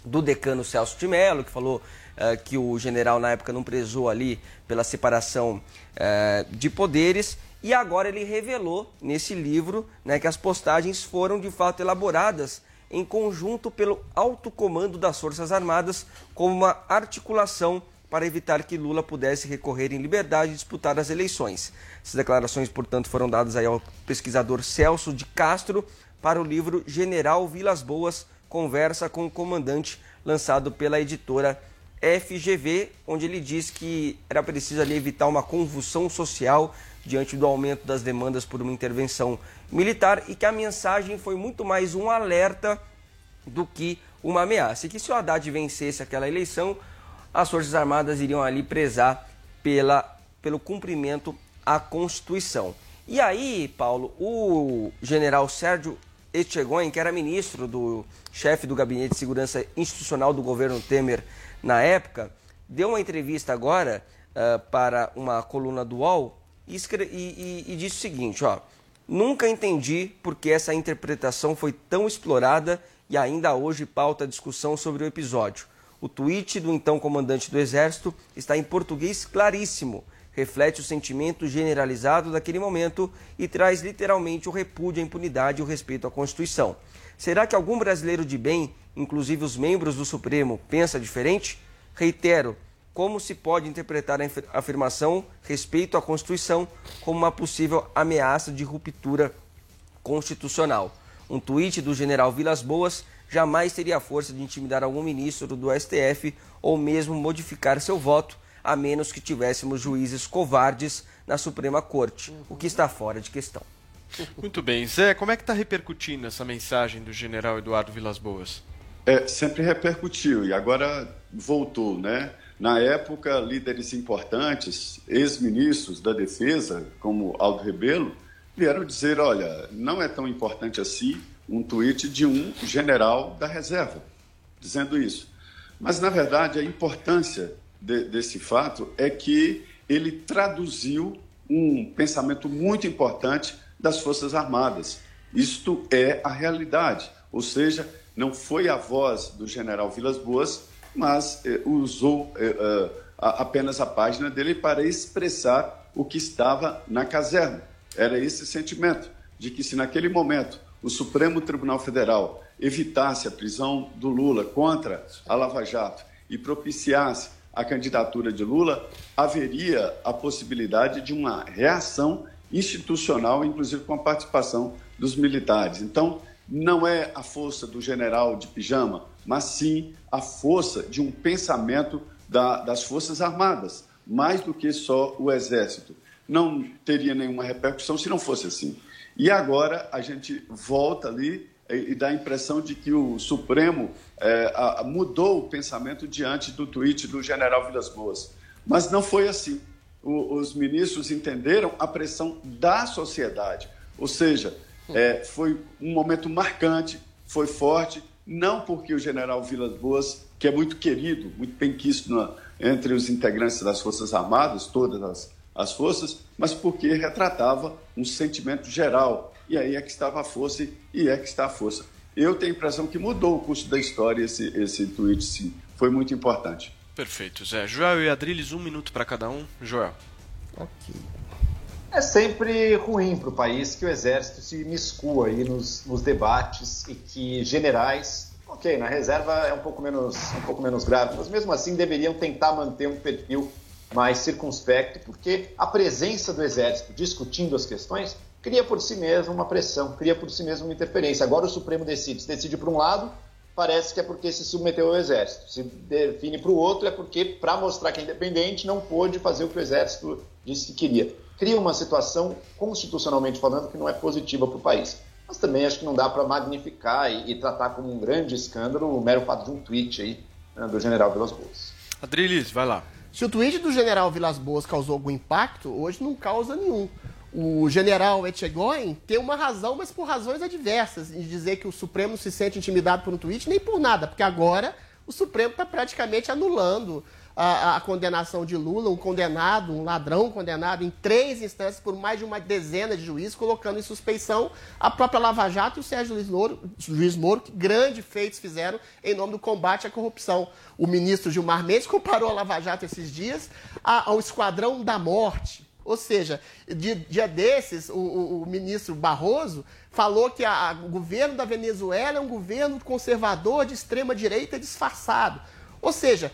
do decano Celso de Mello, que falou eh, que o general, na época, não prezou ali pela separação eh, de poderes. E agora ele revelou nesse livro né, que as postagens foram, de fato, elaboradas em conjunto pelo alto comando das Forças Armadas como uma articulação para evitar que Lula pudesse recorrer em liberdade e disputar as eleições. Essas declarações, portanto, foram dadas ao pesquisador Celso de Castro para o livro General Vilas Boas, Conversa com o Comandante, lançado pela editora FGV, onde ele diz que era preciso ali evitar uma convulsão social diante do aumento das demandas por uma intervenção militar e que a mensagem foi muito mais um alerta do que uma ameaça. E que se o Haddad vencesse aquela eleição, as Forças Armadas iriam ali prezar pela, pelo cumprimento à Constituição. E aí, Paulo, o general Sérgio Etchegoyen, que era ministro do chefe do Gabinete de Segurança Institucional do governo Temer na época, deu uma entrevista agora uh, para uma coluna do UOL e- e- e disse o seguinte, ó, nunca entendi por que essa interpretação foi tão explorada e ainda hoje pauta a discussão sobre o episódio. O tweet do então comandante do Exército está em português claríssimo, reflete o sentimento generalizado daquele momento e traz literalmente o repúdio à impunidade e o respeito à Constituição. Será que algum brasileiro de bem, inclusive os membros do Supremo, pensa diferente? Reitero, como se pode interpretar a afir- afirmação respeito à Constituição como uma possível ameaça de ruptura constitucional? Um tweet do general Vilas Boas jamais teria a força de intimidar algum ministro do STF ou mesmo modificar seu voto, a menos que tivéssemos juízes covardes na Suprema Corte, o que está fora de questão. Muito bem. Zé, como é que está repercutindo essa mensagem do general Eduardo Vilas Boas? É, sempre repercutiu e agora voltou, né? Na época, líderes importantes, ex-ministros da defesa, como Aldo Rebelo, vieram dizer, olha, não é tão importante assim um tweet de um general da reserva, dizendo isso. Mas, na verdade, a importância de- desse fato é que ele traduziu um pensamento muito importante das Forças Armadas. Isto é a realidade, ou seja, não foi a voz do general Vilas Boas, mas eh, usou eh, eh, apenas a página dele para expressar o que estava na caserna. Era esse sentimento de que se naquele momento o Supremo Tribunal Federal evitasse a prisão do Lula contra a Lava Jato e propiciasse a candidatura de Lula, haveria a possibilidade de uma reação institucional, inclusive com a participação dos militares. Então, não é a força do general de pijama, mas sim a força de um pensamento da- das Forças Armadas, mais do que só o Exército. Não teria nenhuma repercussão se não fosse assim. E agora a gente volta ali e, dá a impressão de que o Supremo eh, a- mudou o pensamento diante do tweet do general Vilas Boas. Mas não foi assim. O- os ministros entenderam a pressão da sociedade. Ou seja, eh, foi um momento marcante, foi forte, não porque o general Vilas Boas, que é muito querido, muito benquisto na- entre os integrantes das Forças Armadas, todas as, as forças, mas porque retratava um sentimento geral. E aí é que estava a força e é que está a força. Eu tenho a impressão que mudou o curso da história esse, esse tweet, sim. Foi muito importante. Perfeito, Zé. Joel e Adriles, um minuto para cada um. Joel. É sempre ruim para o país que o exército se miscua aí nos, nos debates e que generais, ok, na reserva é um pouco menos um pouco menos grave, mas mesmo assim deveriam tentar manter um perfil mais circunspecto, porque a presença do exército discutindo as questões cria por si mesmo uma pressão, cria por si mesmo uma interferência. Agora o Supremo decide, se decide por um lado, parece que é porque se submeteu ao exército. Se define para o outro, é porque, para mostrar que é independente, não pôde fazer o que o exército disse que queria. Cria uma situação, constitucionalmente falando, que não é positiva para o país. Mas também acho que não dá para magnificar e, e tratar como um grande escândalo o mero fato de um tweet aí né, do general Vilas Boas. Adriles, vai lá. Se o tweet do general Vilas Boas causou algum impacto, hoje não causa nenhum. O general Etchegoyen tem uma razão, mas por razões adversas, em dizer que o Supremo se sente intimidado por um tweet, nem por nada, porque agora o Supremo está praticamente anulando a, a condenação de Lula, um condenado, um ladrão condenado em três instâncias por mais de uma dezena de juízes, colocando em suspeição a própria Lava Jato e o Sérgio Luiz Moro, Luiz Moro que grandes feitos fizeram em nome do combate à corrupção. O ministro Gilmar Mendes comparou a Lava Jato esses dias ao Esquadrão da Morte. Ou seja, dia, dia desses, o, o- o ministro Barroso falou que a- a- o governo da Venezuela é um governo conservador de extrema direita disfarçado. Ou seja,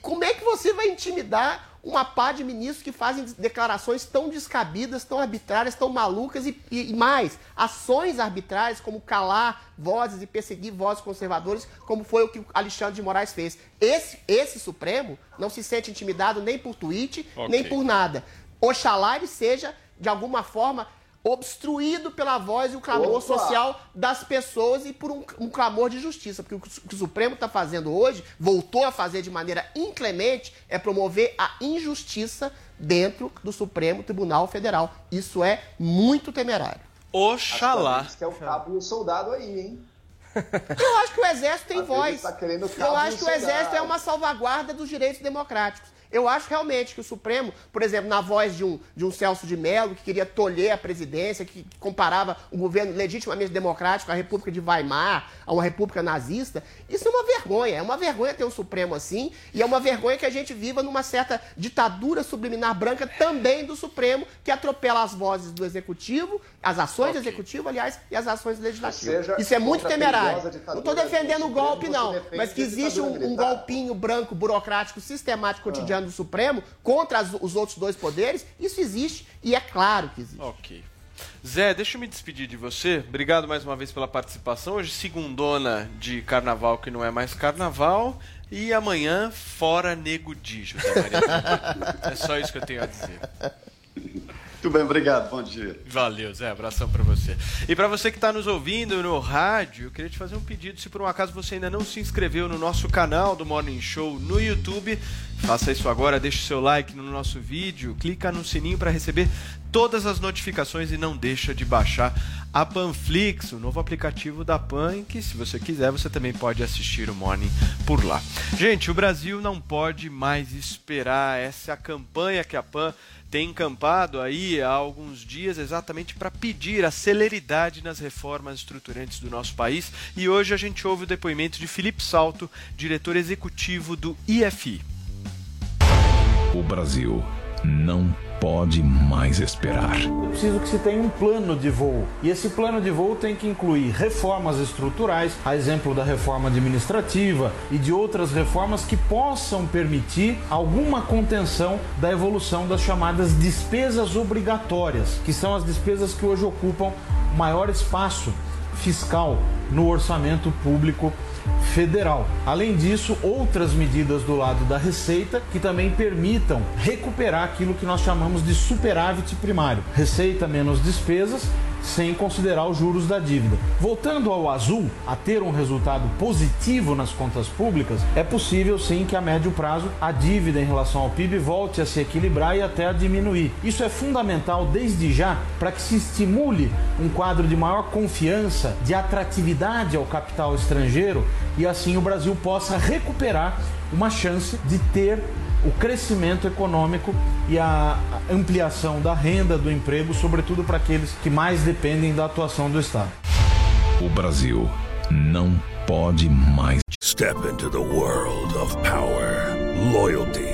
como é que você vai intimidar uma pá de ministros que fazem declarações tão descabidas, tão arbitrárias, tão malucas e, e- e mais, ações arbitrárias como calar vozes e perseguir vozes conservadores, como foi o que o Alexandre de Moraes fez. Esse, esse Supremo não se sente intimidado nem por tweet, Ok. nem por nada. Oxalá ele seja, de alguma forma, obstruído pela voz e o clamor Opa! social das pessoas e por um, um clamor de justiça. Porque o que o- Supremo está fazendo hoje, voltou a fazer de maneira inclemente, é promover a injustiça dentro do Supremo Tribunal Federal. Isso é muito temerário. Oxalá. Que é o cabo e o soldado aí, hein? Eu acho que o Exército tem voz. tá Eu acho que o Exército é uma salvaguarda dos direitos democráticos. Eu acho realmente que o Supremo, por exemplo, na voz de um, de um Celso de Mello, que queria tolher a presidência, que comparava o governo legitimamente democrático à República de Weimar, a uma república nazista, isso é uma vergonha. É uma vergonha ter um Supremo assim, e é uma vergonha que a gente viva numa certa ditadura subliminar branca também do Supremo, que atropela as vozes do Executivo, as ações do Executivo, aliás, e as ações legislativas. Seja, isso é muito temerário. Não estou defendendo o golpe, não, mas que existe um, um golpinho branco, burocrático, sistemático, cotidiano do Supremo contra as- os outros dois poderes, isso existe e é claro que existe. Ok. Zé, deixa eu me despedir de você. Obrigado mais uma vez pela participação. Hoje, segundona de carnaval, que não é mais carnaval. E amanhã, fora Nego Di, José Maria. é só isso que eu tenho a dizer. Muito bem, obrigado. Bom dia. Valeu, Zé. Abração pra você. E pra você que tá nos ouvindo no rádio, eu queria te fazer um pedido. Se por um acaso você ainda não se inscreveu no nosso canal do Morning Show no YouTube, faça isso agora. Deixe seu like no nosso vídeo, clica no sininho para receber todas as notificações e não deixa de baixar a Panflix, o novo aplicativo da Pan, que se você quiser você também pode assistir o Morning por lá. Gente, o Brasil não pode mais esperar. Essa é a campanha que a Pan tem encampado aí há alguns dias exatamente para pedir a celeridade nas reformas estruturantes do nosso país. E hoje a gente ouve o depoimento de Felipe Salto, diretor executivo do IFI. O Brasil não pode mais esperar. É preciso que se tenha um plano de voo. E esse plano de voo tem que incluir reformas estruturais, a exemplo da reforma administrativa e de outras reformas que possam permitir alguma contenção da evolução das chamadas despesas obrigatórias, que são as despesas que hoje ocupam maior espaço fiscal no orçamento público federal. Além disso, outras medidas do lado da receita que também permitam recuperar aquilo que nós chamamos de superávit primário, receita menos despesas, sem considerar os juros da dívida. Voltando ao azul, a ter um resultado positivo nas contas públicas, é possível sim que a médio prazo a dívida em relação ao PIB volte a se equilibrar e até a diminuir. Isso é fundamental desde já para que se estimule um quadro de maior confiança, de atratividade ao capital estrangeiro e assim o Brasil possa recuperar uma chance de ter o crescimento econômico e a ampliação da renda, do emprego, sobretudo para aqueles que mais dependem da atuação do Estado. O Brasil não pode mais. Step into the world of power, loyalty,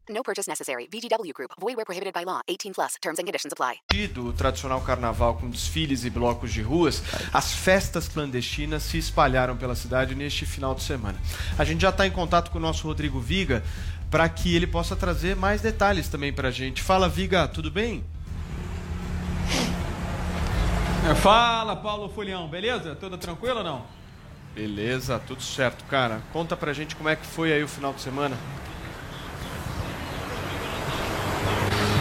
No purchase necessary. VGW Group. Void where prohibited by law. 18 plus. Terms and conditions apply. do tradicional carnaval com desfiles e blocos de ruas, as festas clandestinas se espalharam pela cidade neste final de semana. A gente já está em contato com o nosso Rodrigo Viga para que ele possa trazer mais detalhes também para a gente. Fala, Viga, tudo bem? Fala, Paulo Fulião, beleza? Tudo tranquilo ou não? Beleza, tudo certo, cara. Conta pra gente como é que foi aí o final de semana.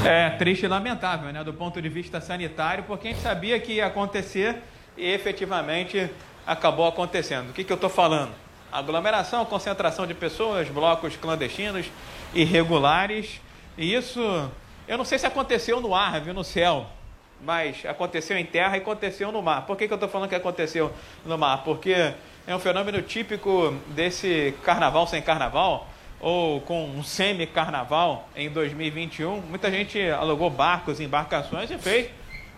É triste e lamentável, né? Do ponto de vista sanitário, porque a gente sabia que ia acontecer e efetivamente acabou acontecendo. O que, que eu estou falando? Aglomeração, concentração de pessoas, blocos clandestinos, irregulares. E isso, eu não sei se aconteceu no ar, viu, no céu, mas aconteceu em terra e aconteceu no mar. Por que, que eu estou falando que aconteceu no mar? Porque é um fenômeno típico desse carnaval sem carnaval, ou com um semi-carnaval em 2021. Muita gente alugou barcos, embarcações e fez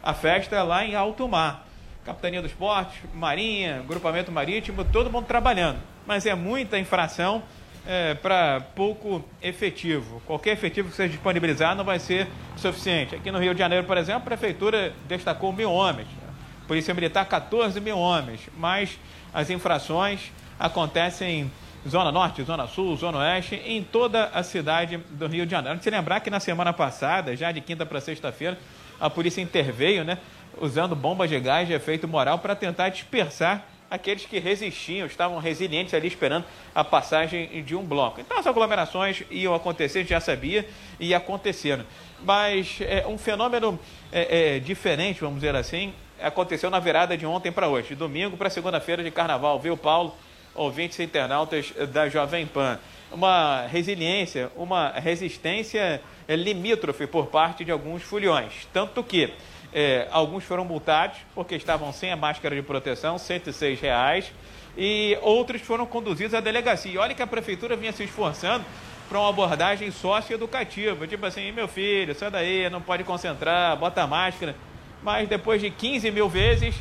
A festa lá em alto mar. Capitania dos Portos, Marinha, Grupamento Marítimo, todo mundo trabalhando. Mas é muita infração é, para pouco efetivo. Qualquer efetivo que seja disponibilizar não vai ser suficiente. Aqui no Rio de Janeiro, por exemplo, a Prefeitura destacou mil homens. Polícia Militar, 14 mil homens. Mas as infrações acontecem em Zona Norte, Zona Sul, Zona Oeste, em toda a cidade do Rio de Janeiro. Se lembrar que na semana passada, já de quinta para sexta-feira, a polícia interveio, né, usando bombas de gás de efeito moral para tentar dispersar aqueles que resistiam, estavam resilientes ali esperando a passagem de um bloco. Então as aglomerações iam acontecer, a gente já sabia, e aconteceram. Mas é, um fenômeno é, é, diferente, vamos dizer assim, aconteceu na virada de ontem para hoje, de domingo para segunda-feira de carnaval, viu, Paulo? Ouvintes e internautas da Jovem Pan. Uma resiliência, uma resistência limítrofe por parte de alguns foliões. Tanto que é, alguns foram multados porque estavam sem a máscara de proteção, 106 reais, e outros foram conduzidos à delegacia. E olha que a prefeitura vinha se esforçando para uma abordagem socioeducativa, tipo assim, meu filho, sai daí, não pode concentrar, bota a máscara. Mas depois de 15 mil vezes,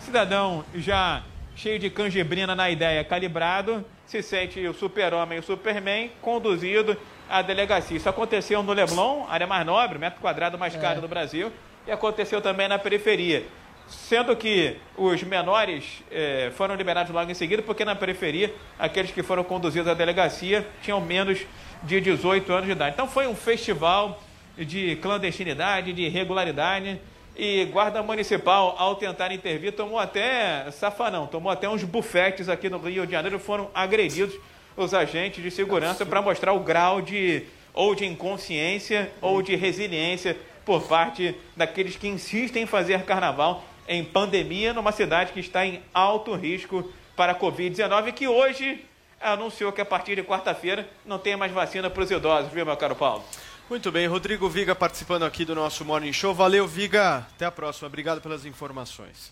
cidadão já cheio de canjibrina na ideia, calibrado, se sente o super-homem, o superman, conduzido à delegacia. Isso aconteceu no Leblon, área mais nobre, metro quadrado mais caro do Brasil, e aconteceu também na periferia. Sendo que os menores eh, foram liberados logo em seguida, porque na periferia, aqueles que foram conduzidos à delegacia tinham menos de 18 anos de idade. Então foi um festival de clandestinidade, de irregularidade, e guarda municipal, ao tentar intervir, tomou até safanão, tomou até uns bufetes aqui no Rio de Janeiro, foram agredidos os agentes de segurança para mostrar o grau de ou de inconsciência ou de resiliência por parte daqueles que insistem em fazer carnaval em pandemia numa cidade que está em alto risco para a Covid-19 que hoje anunciou que a partir de quarta-feira não tem mais vacina para os idosos, viu, meu caro Paulo? Muito bem, Rodrigo Viga participando aqui do nosso Morning Show. Valeu, Viga. Até a próxima. Obrigado pelas informações.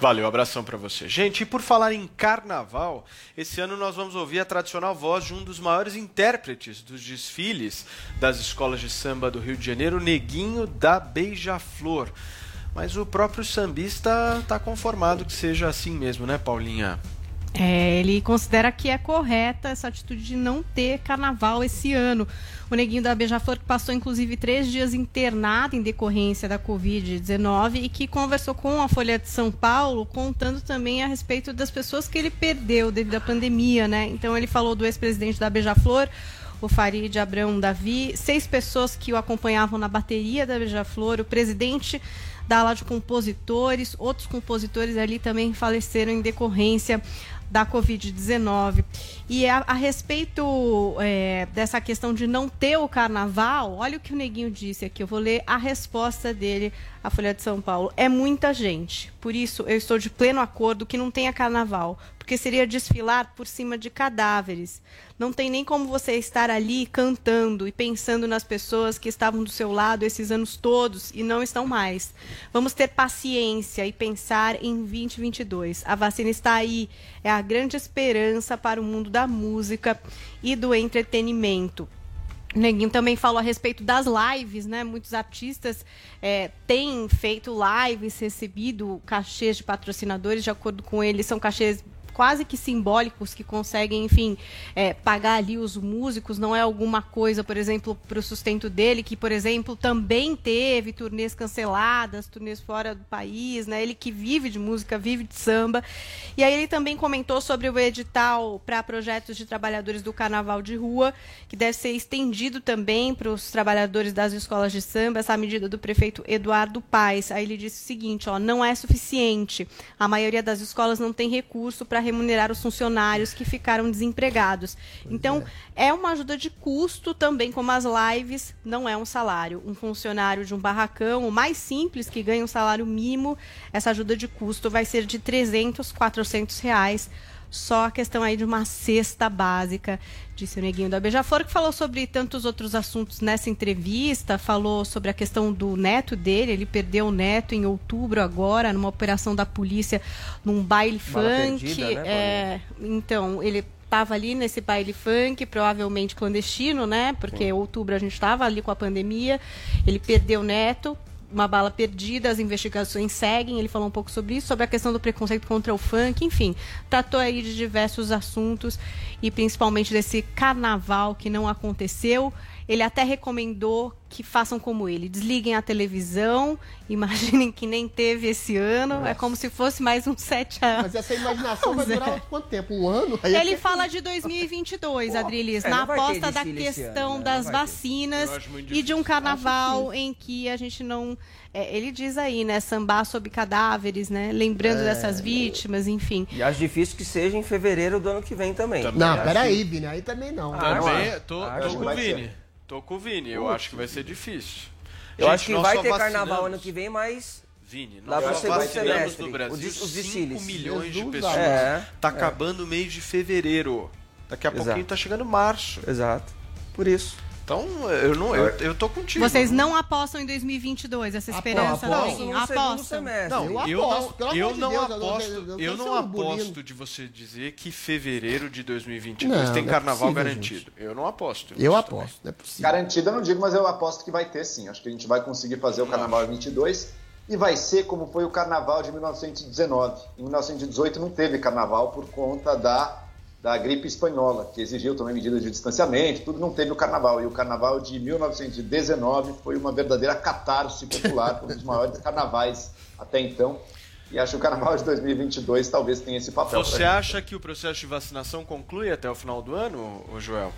Valeu, abração para você. Gente, e por falar em carnaval, esse ano nós vamos ouvir a tradicional voz de um dos maiores intérpretes dos desfiles das escolas de samba do Rio de Janeiro, Neguinho da Beija-Flor. Mas o próprio sambista está conformado que seja assim mesmo, né, Paulinha? É, ele considera que é correta essa atitude de não ter carnaval esse ano. O neguinho da Beija-Flor que passou inclusive três dias internado em decorrência da Covid-19 e que conversou com a Folha de São Paulo, contando também a respeito das pessoas que ele perdeu devido à pandemia, né? Então ele falou do ex-presidente da Beija-Flor, o Farid Abrão Davi, seis pessoas que o acompanhavam na bateria da Beija-Flor, o presidente da ala de compositores, outros compositores ali também faleceram em decorrência da Covid-19. E a, a respeito é, dessa questão de não ter o carnaval, olha o que o Neguinho disse aqui. Eu vou ler a resposta dele à Folha de São Paulo. É muita gente. Por isso, eu estou de pleno acordo que não tenha carnaval, porque seria desfilar por cima de cadáveres. Não tem nem como você estar ali cantando e pensando nas pessoas que estavam do seu lado esses anos todos e não estão mais. Vamos ter paciência e pensar em 2022. A vacina está aí, é a grande esperança para o mundo da música e do entretenimento. Neguinho também falou a respeito das lives, né? Muitos artistas é, têm feito lives, recebido cachês de patrocinadores, de acordo com ele, são cachês quase que simbólicos que conseguem, enfim, é, pagar ali os músicos. Não é alguma coisa, por exemplo, para o sustento dele, que, por exemplo, também teve turnês canceladas, turnês fora do país, né? Ele que vive de música, vive de samba. E aí ele também comentou sobre o edital para projetos de trabalhadores do Carnaval de Rua, que deve ser estendido também para os trabalhadores das escolas de samba, essa medida do prefeito Eduardo Paes. Aí ele disse o seguinte, ó, não é suficiente. A maioria das escolas não tem recurso para remunerar os funcionários que ficaram desempregados. então, é. uma ajuda de custo também, como as lives, não é um salário. Um funcionário de um barracão, o mais simples, que ganha um salário mínimo, essa ajuda de custo vai ser de 300, 400 reais só a questão aí de uma cesta básica, disse o Neguinho da Beija-Flor, que falou sobre tantos outros assuntos nessa entrevista, falou sobre a questão do neto dele, ele perdeu o neto em outubro agora, numa operação da polícia, num baile Bala funk. perdida, né, é, então, ele estava ali nesse baile funk, provavelmente clandestino, né? Porque outubro a gente estava ali com a pandemia. Ele perdeu o neto, uma bala perdida, as investigações seguem. Ele falou um pouco sobre isso, sobre a questão do preconceito contra o funk, enfim. Tratou aí de diversos assuntos e principalmente desse carnaval que não aconteceu. Ele até recomendou que façam como ele, desliguem a televisão, imaginem que nem teve esse ano, é como se fosse mais uns sete anos. Mas essa imaginação vai Pois é. durar quanto tempo? Um ano? Aí é Ele que- fala de 2022, Adrilis, é, na não aposta da questão ano, né? das Não vacinas e de um carnaval em que a gente não. é, ele diz aí, né? Sambar sobre cadáveres, né? Lembrando É. dessas vítimas, enfim. E acho difícil que seja em fevereiro do ano que vem também. Não, Acho peraí, que- Vini, aí também não. Ah, Também, tô, tô que com o Vini. ser. Tô com o Vini. Eu acho que vai ser difícil. Eu Gente, acho que vai ter carnaval vacinamos- ano que vem, mas. Vini, lá nós pro só vacinamos no Brasil os, des- os 5 desfiles. milhões de pessoas. É, tá é. acabando o mês de fevereiro. Daqui a Exato. pouquinho tá chegando março. Exato. Por isso. Então, eu não, eu, eu tô contigo. Vocês não apostam em 2022, essa esperança Aposto segundo Apostam. Não, Eu eu, aposto, não, eu de não Deus, eu não- aposto, eu não eu tô não aposto de você dizer que fevereiro de 2022 Não, tem não é carnaval possível, garantido. Eu não aposto. Eu aposto, não é possível. Garantido eu não digo, mas eu aposto que vai ter sim. Acho que a gente vai conseguir fazer o Carnaval em 22 e vai ser como foi o Carnaval de 1919. Em 1918 não teve Carnaval por conta da, da gripe espanhola, que exigiu também medidas de distanciamento, tudo não teve o Carnaval. E o Carnaval de 1919 foi uma verdadeira catarse popular, um dos maiores carnavais até então. E acho que o Carnaval de 2022 talvez tenha esse papel. Você acha que o processo de vacinação conclui até o final do ano, Joel?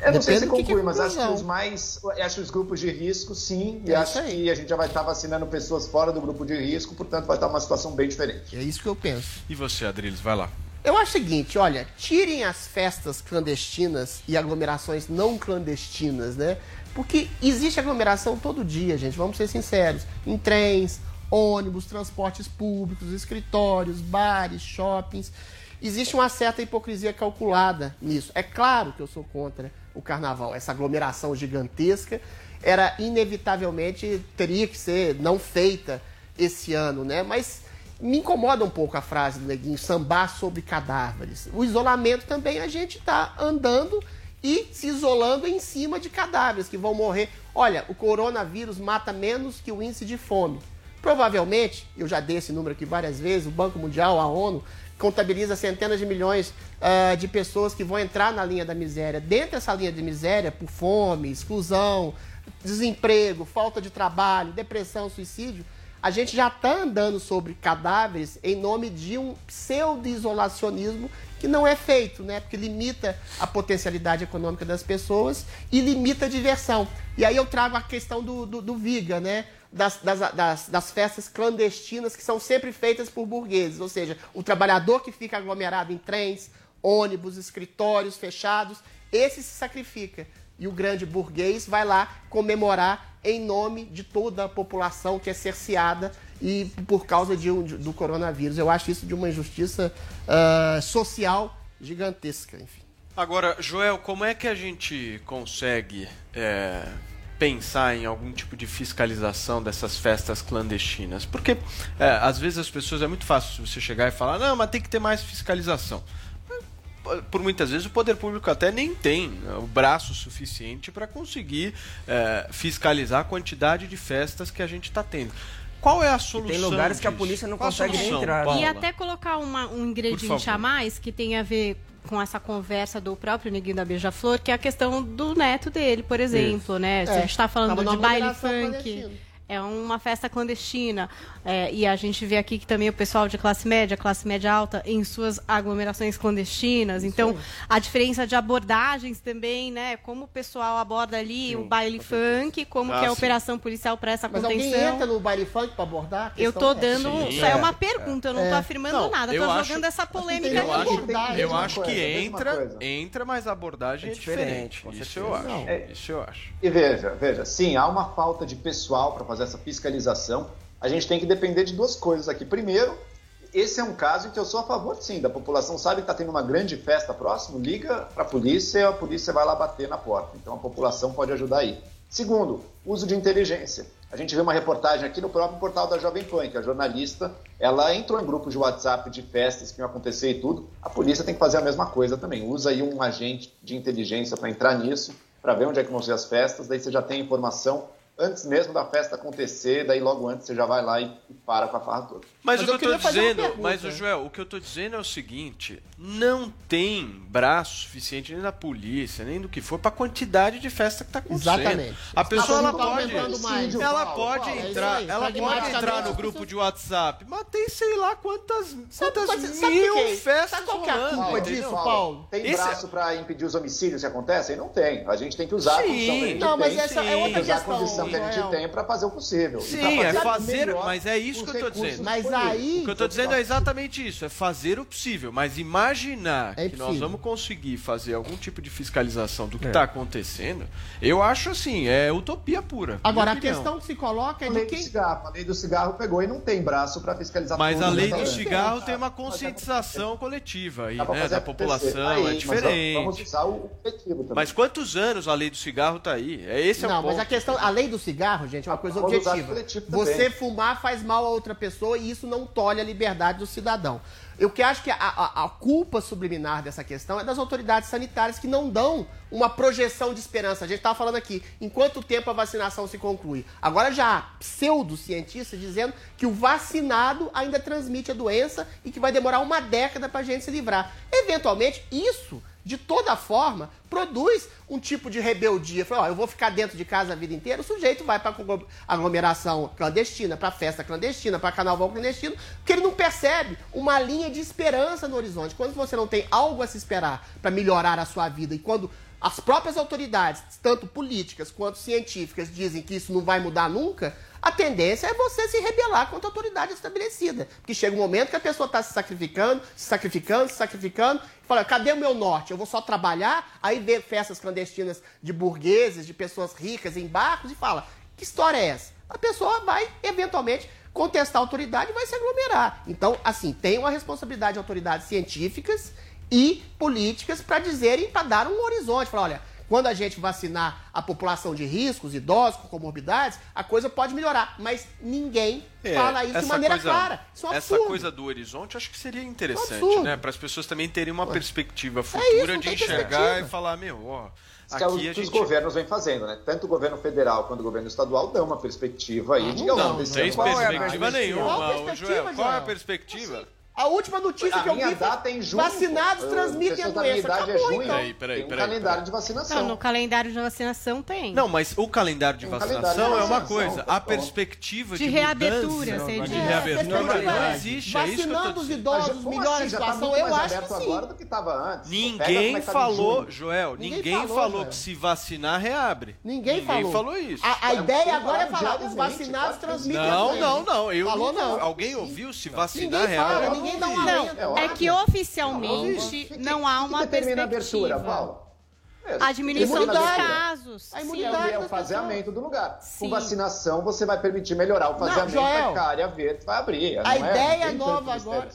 Eu não sei Depende se do que que é conclui, mas acho que os mais. Acho os grupos de risco, sim. E É acho que a gente já vai estar vacinando pessoas fora do grupo de risco, portanto vai estar uma situação bem diferente. É isso que eu penso. E você, Adriles, vai lá. Eu acho o seguinte, olha, tirem as festas clandestinas e aglomerações não clandestinas, né? Porque existe aglomeração todo dia, gente, vamos ser sinceros. Em trens, ônibus, transportes públicos, escritórios, bares, shoppings. Existe uma certa hipocrisia calculada nisso. É claro que eu sou contra o carnaval, essa aglomeração gigantesca era inevitavelmente teria que ser não feita esse ano, né? Mas me incomoda um pouco a frase do Neguinho, sambar sobre cadáveres. O isolamento também a gente está andando e se isolando em cima de cadáveres que vão morrer. Olha, o coronavírus mata menos que o índice de fome. Provavelmente, eu já dei esse número aqui várias vezes, o Banco Mundial, a ONU, contabiliza centenas de milhões ah, de pessoas que vão entrar na linha da miséria. Dentro dessa linha de miséria, por fome, exclusão, desemprego, falta de trabalho, depressão, suicídio, a gente já está andando sobre cadáveres em nome de um pseudo-isolacionismo que não é feito, né? Porque limita a potencialidade econômica das pessoas e limita a diversão. E aí eu trago a questão do, do, do Viga, né? Das, das, das, das festas clandestinas que são sempre feitas por burgueses, ou seja, o trabalhador que fica aglomerado em trens, ônibus, escritórios fechados, esse se sacrifica. E o grande burguês vai lá comemorar em nome de toda a população que é cerceada e por causa de do coronavírus. Eu acho isso de uma injustiça ah, social gigantesca, enfim. Agora, Joel, como é que a gente consegue é, pensar em algum tipo de fiscalização dessas festas clandestinas? Porque é, às vezes as pessoas é muito fácil você chegar e falar, não, mas tem que ter mais fiscalização. Por muitas vezes o poder público até nem tem né, o braço suficiente para conseguir é, fiscalizar a quantidade de festas que a gente está tendo. Qual é a solução? lugares que a disso? polícia não Qual consegue solução, entrar, né? Paula? E até colocar uma- um ingrediente a mais que tem a ver com essa conversa do próprio Neguinho da Beija-Flor, que é a questão do neto dele, por exemplo, né? Se É, a gente está falando tava de baile funk. É uma festa clandestina. é, e a gente vê aqui que também o pessoal de classe média, classe média alta, em suas aglomerações clandestinas. então, a diferença de abordagens também, né? Como o pessoal aborda ali o baile funk, como Ah, que é a sim. operação policial para essa Mas contenção. alguém entra no baile funk para abordar? Eu tô dando. essa? Isso é uma pergunta, eu não tô É. afirmando Não, nada, acho- jogando essa polêmica Eu aqui. acho, eu acho que coisa, mesma entra, entra, mas a abordagem é, diferente. com Isso eu acho. É. Isso eu acho. E veja, veja, sim, há uma falta de pessoal para fazer essa fiscalização. A gente tem que depender de duas coisas aqui. Primeiro, esse é um caso em que eu sou a favor, sim, da população sabe que está tendo uma grande festa próximo, liga para a polícia e a polícia vai lá bater na porta. Então a população pode ajudar aí. Segundo, uso de inteligência. A gente vê uma reportagem aqui no próprio portal da Jovem Pan, que a jornalista, ela entrou em grupos de WhatsApp de festas que iam acontecer e tudo. A polícia tem que fazer a mesma coisa também. Usa aí um agente de inteligência para entrar nisso, para ver onde é que vão ser as festas, daí você já tem informação antes mesmo da festa acontecer, daí logo antes você já vai lá e, para com a farra toda. Mas, o que eu, tô dizendo, mas o Joel, o que eu tô dizendo é o seguinte: não tem braço suficiente nem da polícia, nem do que for, pra quantidade de festa que tá acontecendo. Exatamente. A pessoa ela pode, ela Paulo, pode Paulo, é entrar, ela pode entrar no grupo de WhatsApp. Mas tem sei lá quantas, quantas sabe- sabe mil que é? festas Sabe qual que é a culpa entendeu? disso, Paulo? Tem Esse- braço para impedir os homicídios que acontecem? Não tem. A gente tem que usar a Sim. condição que a gente Não, mas essa é outra questão, que a gente tem para fazer o possível. Sim, é fazer, mas é isso que eu tô dizendo. Mas aí- O que eu tô dizendo é exatamente isso, é fazer o possível, mas imaginar É que nós vamos conseguir fazer algum tipo de fiscalização do que É. está acontecendo, eu acho assim, é utopia pura. Agora, a questão que se coloca é de quem. cigarro, a lei do cigarro pegou e não tem braço para fiscalizar Mas a lei do restaurantes. cigarro tem uma conscientização coletiva aí, né, da população, Aí, é mas diferente. Vamos usar o coletivo também. Mas quantos anos a lei do cigarro tá aí? É esse é Não, o ponto. mas a questão, a lei do cigarro, gente, é uma coisa objetiva. Você fumar faz mal a outra pessoa e isso não tolhe a liberdade do cidadão. Eu que acho que a, a- a culpa subliminar dessa questão é das autoridades sanitárias que não dão uma projeção de esperança. A gente estava falando aqui, em quanto tempo a vacinação se conclui? Agora já há pseudocientistas dizendo que o vacinado ainda transmite a doença e que vai demorar uma década para a gente se livrar. Eventualmente, isso de toda forma, produz um tipo de rebeldia. Fala, ó, eu vou ficar dentro de casa a vida inteira, o sujeito vai para aglomeração clandestina, para festa clandestina, para carnaval clandestino, porque ele não percebe uma linha de esperança no horizonte. Quando você não tem algo a se esperar para melhorar a sua vida e quando as próprias autoridades, tanto políticas quanto científicas, dizem que isso não vai mudar nunca, a tendência é você se rebelar contra a autoridade estabelecida. Porque chega um momento que a pessoa está se sacrificando, se sacrificando, se sacrificando, e fala, cadê o meu norte? Eu vou só trabalhar, aí vê festas clandestinas de burgueses, de pessoas ricas em barcos, e fala, que história é essa? A pessoa vai, eventualmente, contestar a autoridade e vai se aglomerar. Então, assim, tem uma responsabilidade de autoridades científicas e políticas para dizerem, para dar um horizonte. Falar, olha, quando a gente vacinar a população de riscos, idosos, com comorbidades, a coisa pode melhorar. Mas ninguém É, fala isso de essa maneira coisa- clara. Isso é um Essa absurdo. coisa do horizonte acho que seria interessante, absurdo. né? Para as pessoas também terem uma perspectiva É isso, futura não de tem enxergar perspectiva. e falar, meu, ó, Isso que é o aqui que a os gente governos vêm fazendo, né? Tanto o governo federal quanto o governo estadual dão uma perspectiva aí de não, não tem qual é a perspectiva nenhuma, Qual perspectiva, Joel. Qual é a perspectiva? A última notícia A que eu vi data é em junho. vacinados transmitem a doença. idade é Acabou, junho. então. Peraí, peraí, Tem um peraí, calendário peraí. de vacinação. Não, no calendário de vacinação tem. Não, mas o calendário de vacinação calendário de é uma vacinação, coisa. tá A perspectiva De de, reabertura, mudança, você de reabertura não é, existe. É isso Vacinando os idosos, melhora assim? a tá situação, eu mais acho aberto que sim. agora do que estava antes. Ninguém é tava em falou. Joel, Ninguém ninguém, falou, falou, que se vacinar reabre. Ninguém, falou. isso. A, a É um ideia agora é falar, os vacinados transmitem a Não, doença. não, não. Eu Falou não. não. Alguém ouviu se vacinar Ninguém reabre? Ninguém dá um Não, alento. é que oficialmente não há uma determina a perspectiva. abertura, Paulo? É, A diminuição dos casos. A Sim, imunidade é o faseamento do lugar. Sim. Com vacinação, você vai permitir melhorar o faseamento da área verde, vai abrir. A não é- ideia não tem nova agora.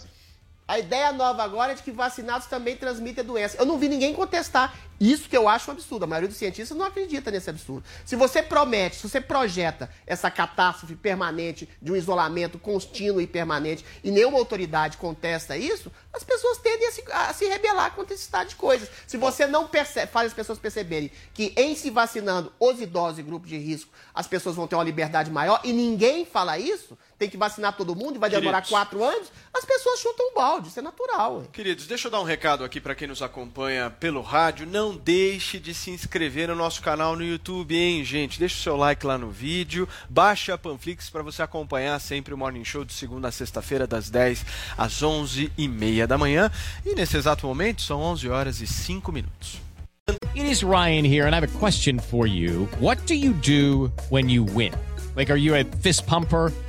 A ideia nova agora é de que vacinados também transmitem a doença. Eu não vi ninguém contestar. Isso que eu acho um absurdo. A maioria dos cientistas não acredita nesse absurdo. Se você promete, se você projeta essa catástrofe permanente de um isolamento contínuo e permanente e nenhuma autoridade contesta isso, as pessoas tendem a se, a se rebelar contra esse estado de coisas. Se você não percebe, faz as pessoas perceberem que em se vacinando os idosos e grupos de risco, as pessoas vão ter uma liberdade maior e ninguém fala isso, tem que vacinar todo mundo e vai demorar Queridos. quatro anos, as pessoas chutam o balde. Isso é natural. Queridos, deixa eu dar um recado aqui para quem nos acompanha pelo rádio. Não deixe de se inscrever no nosso canal no YouTube, hein, gente? Deixa o seu like lá no vídeo, baixa a Panflix para você acompanhar sempre o Morning Show de segunda a sexta-feira, das 10 às 11 e meia da manhã. E nesse exato momento são 11 horas e 5 minutos. It is Ryan here, and I have a question for you. What do you do when you win? Like, are you a fist pumper?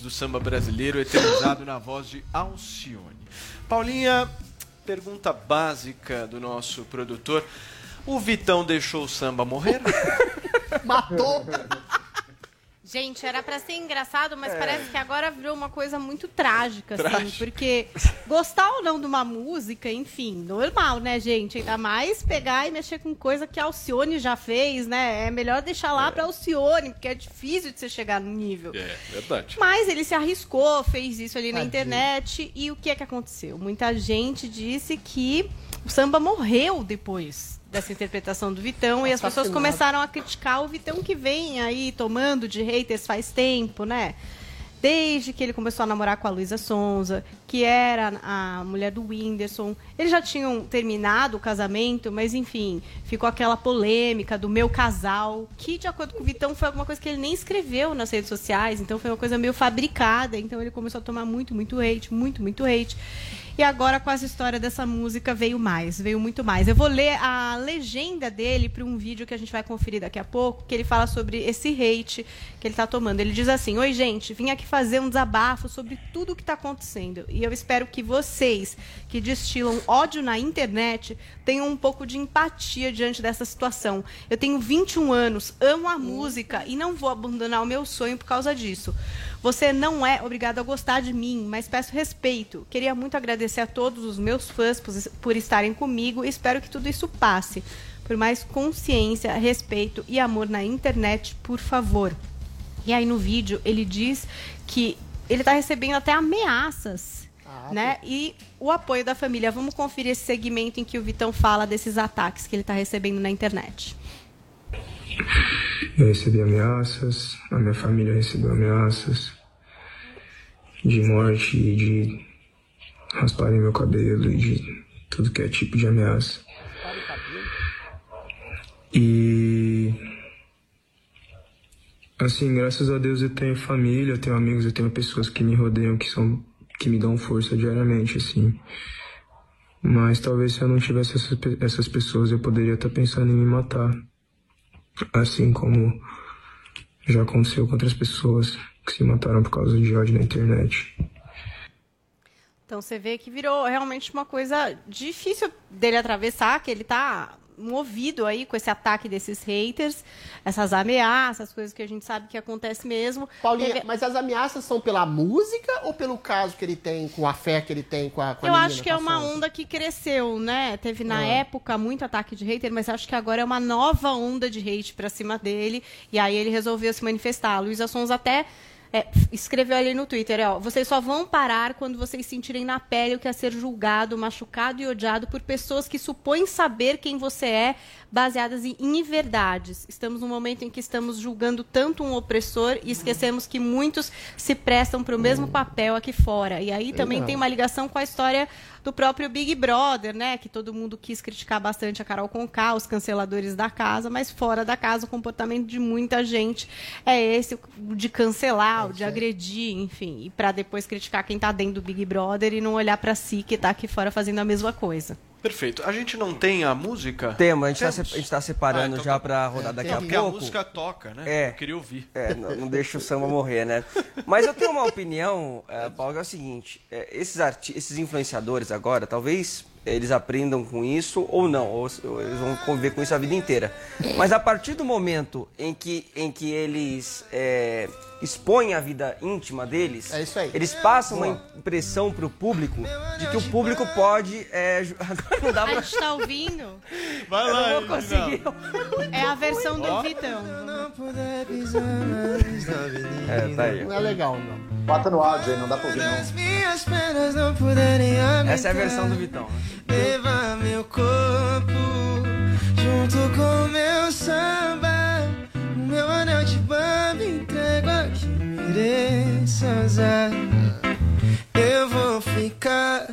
do samba brasileiro, eternizado na voz de Alcione. Paulinha, pergunta básica do nosso produtor. O Vitão deixou o samba morrer? Matou! Gente, era pra ser engraçado, mas É. parece que agora virou uma coisa muito trágica, assim, porque gostar ou não de uma música, enfim, normal, né, gente? Ainda mais pegar e mexer com coisa que a Alcione já fez, né? É melhor deixar lá pra Alcione, porque é difícil de você chegar no nível. É, verdade. Mas ele se arriscou, fez isso ali na Tadinho. internet. E o que é que aconteceu? Muita gente disse que o samba morreu depois dessa interpretação do Vitão. e as pessoas começaram a criticar o Vitão que vem aí tomando de haters faz tempo, né? Desde que ele começou a namorar com a Luísa Sonza, que era a mulher do Whindersson. Eles já tinham terminado o casamento, mas enfim, ficou aquela polêmica do meu casal, que de acordo com o Vitão foi alguma coisa que ele nem escreveu nas redes sociais, então foi uma coisa meio fabricada, então ele começou a tomar muito, muito hate, muito, muito hate. E agora com essa história dessa música veio mais, veio muito mais. Eu vou ler a legenda dele para um vídeo que a gente vai conferir daqui a pouco, que ele fala sobre esse hate que ele tá tomando. Ele diz assim: "Oi, gente, vim aqui fazer um desabafo sobre tudo o que tá acontecendo. E eu espero que vocês que destilam ódio na internet tenham um pouco de empatia diante dessa situação. Eu tenho 21 anos, amo a música e não vou abandonar o meu sonho por causa disso. Você não é obrigado a gostar de mim, mas peço respeito. Queria muito agradecer a todos os meus fãs por, estarem comigo e espero que tudo isso passe. Por mais consciência, respeito e amor na internet, por favor. E aí no vídeo ele diz que ele está recebendo até ameaças, né? E o apoio da família. Vamos conferir esse segmento em que o Vitão fala desses ataques que ele está recebendo na internet. Eu recebi ameaças, a minha família recebeu ameaças de morte e de rasparem meu cabelo e de tudo que é tipo de ameaça. E assim, graças a Deus eu tenho família, eu tenho amigos, eu tenho pessoas que me rodeiam que são que me dão força diariamente, assim. Mas talvez se eu não tivesse essas, essas pessoas eu poderia estar pensando em me matar. Assim como já aconteceu com outras pessoas que se mataram por causa de ódio na internet. Então você vê que virou realmente uma coisa difícil dele atravessar, que ele tá movido aí com esse ataque desses haters, essas ameaças, coisas que a gente sabe que acontece mesmo. Paulinha, Teve- mas as ameaças são pela música ou pelo caso que ele tem, com a fé que ele tem com a, com a Eu menina, acho que é a uma onda que cresceu, né? Teve na Ah. época muito ataque de hater, mas acho que agora é uma nova onda de hate pra cima dele. E aí ele resolveu se manifestar. A Luísa Sons até é, escreveu ali no Twitter, ó, vocês só vão parar quando vocês sentirem na pele o que é ser julgado, machucado e odiado por pessoas que supõem saber quem você é, baseadas em inverdades. Estamos num momento em que estamos julgando tanto um opressor e esquecemos que muitos se prestam para o mesmo papel aqui fora. E aí também Legal. tem uma ligação com a história do próprio Big Brother, né? Que todo mundo quis criticar bastante a Carol Conká, os canceladores da casa, mas fora da casa o comportamento de muita gente é esse de cancelar, de agredir, enfim, e para depois criticar quem tá dentro do Big Brother e não olhar para si que tá aqui fora fazendo a mesma coisa. Perfeito. A gente não tem a música? Temos, a gente, tá Temos? se- a gente tá separando Ah, então já tá. pra rodar É, daqui a pouco. Porque a música toca, né? É. Eu queria ouvir. É, não, não deixa o samba morrer, né? Mas eu tenho uma opinião, é, Paulo, que é o seguinte: é, esses, esses influenciadores agora, talvez eles aprendam com isso ou não, ou, ou eles vão conviver com isso a vida inteira. Mas a partir do momento em que, em que eles é, expõem a vida íntima deles, eles passam uma impressão pro público de que o público pode. É, agora não dá A pra. gente tá ouvindo? Vai lá, Eu não vou conseguir. É a versão do. Vitão. É, tá aí. Não é legal, não. Bota no áudio aí, não dá pra ouvir não. Essa é a versão do Vitão. né? Levar meu corpo junto com meu samba. Meu anel de bamba entrego a quem mereça usar. Eu vou ficar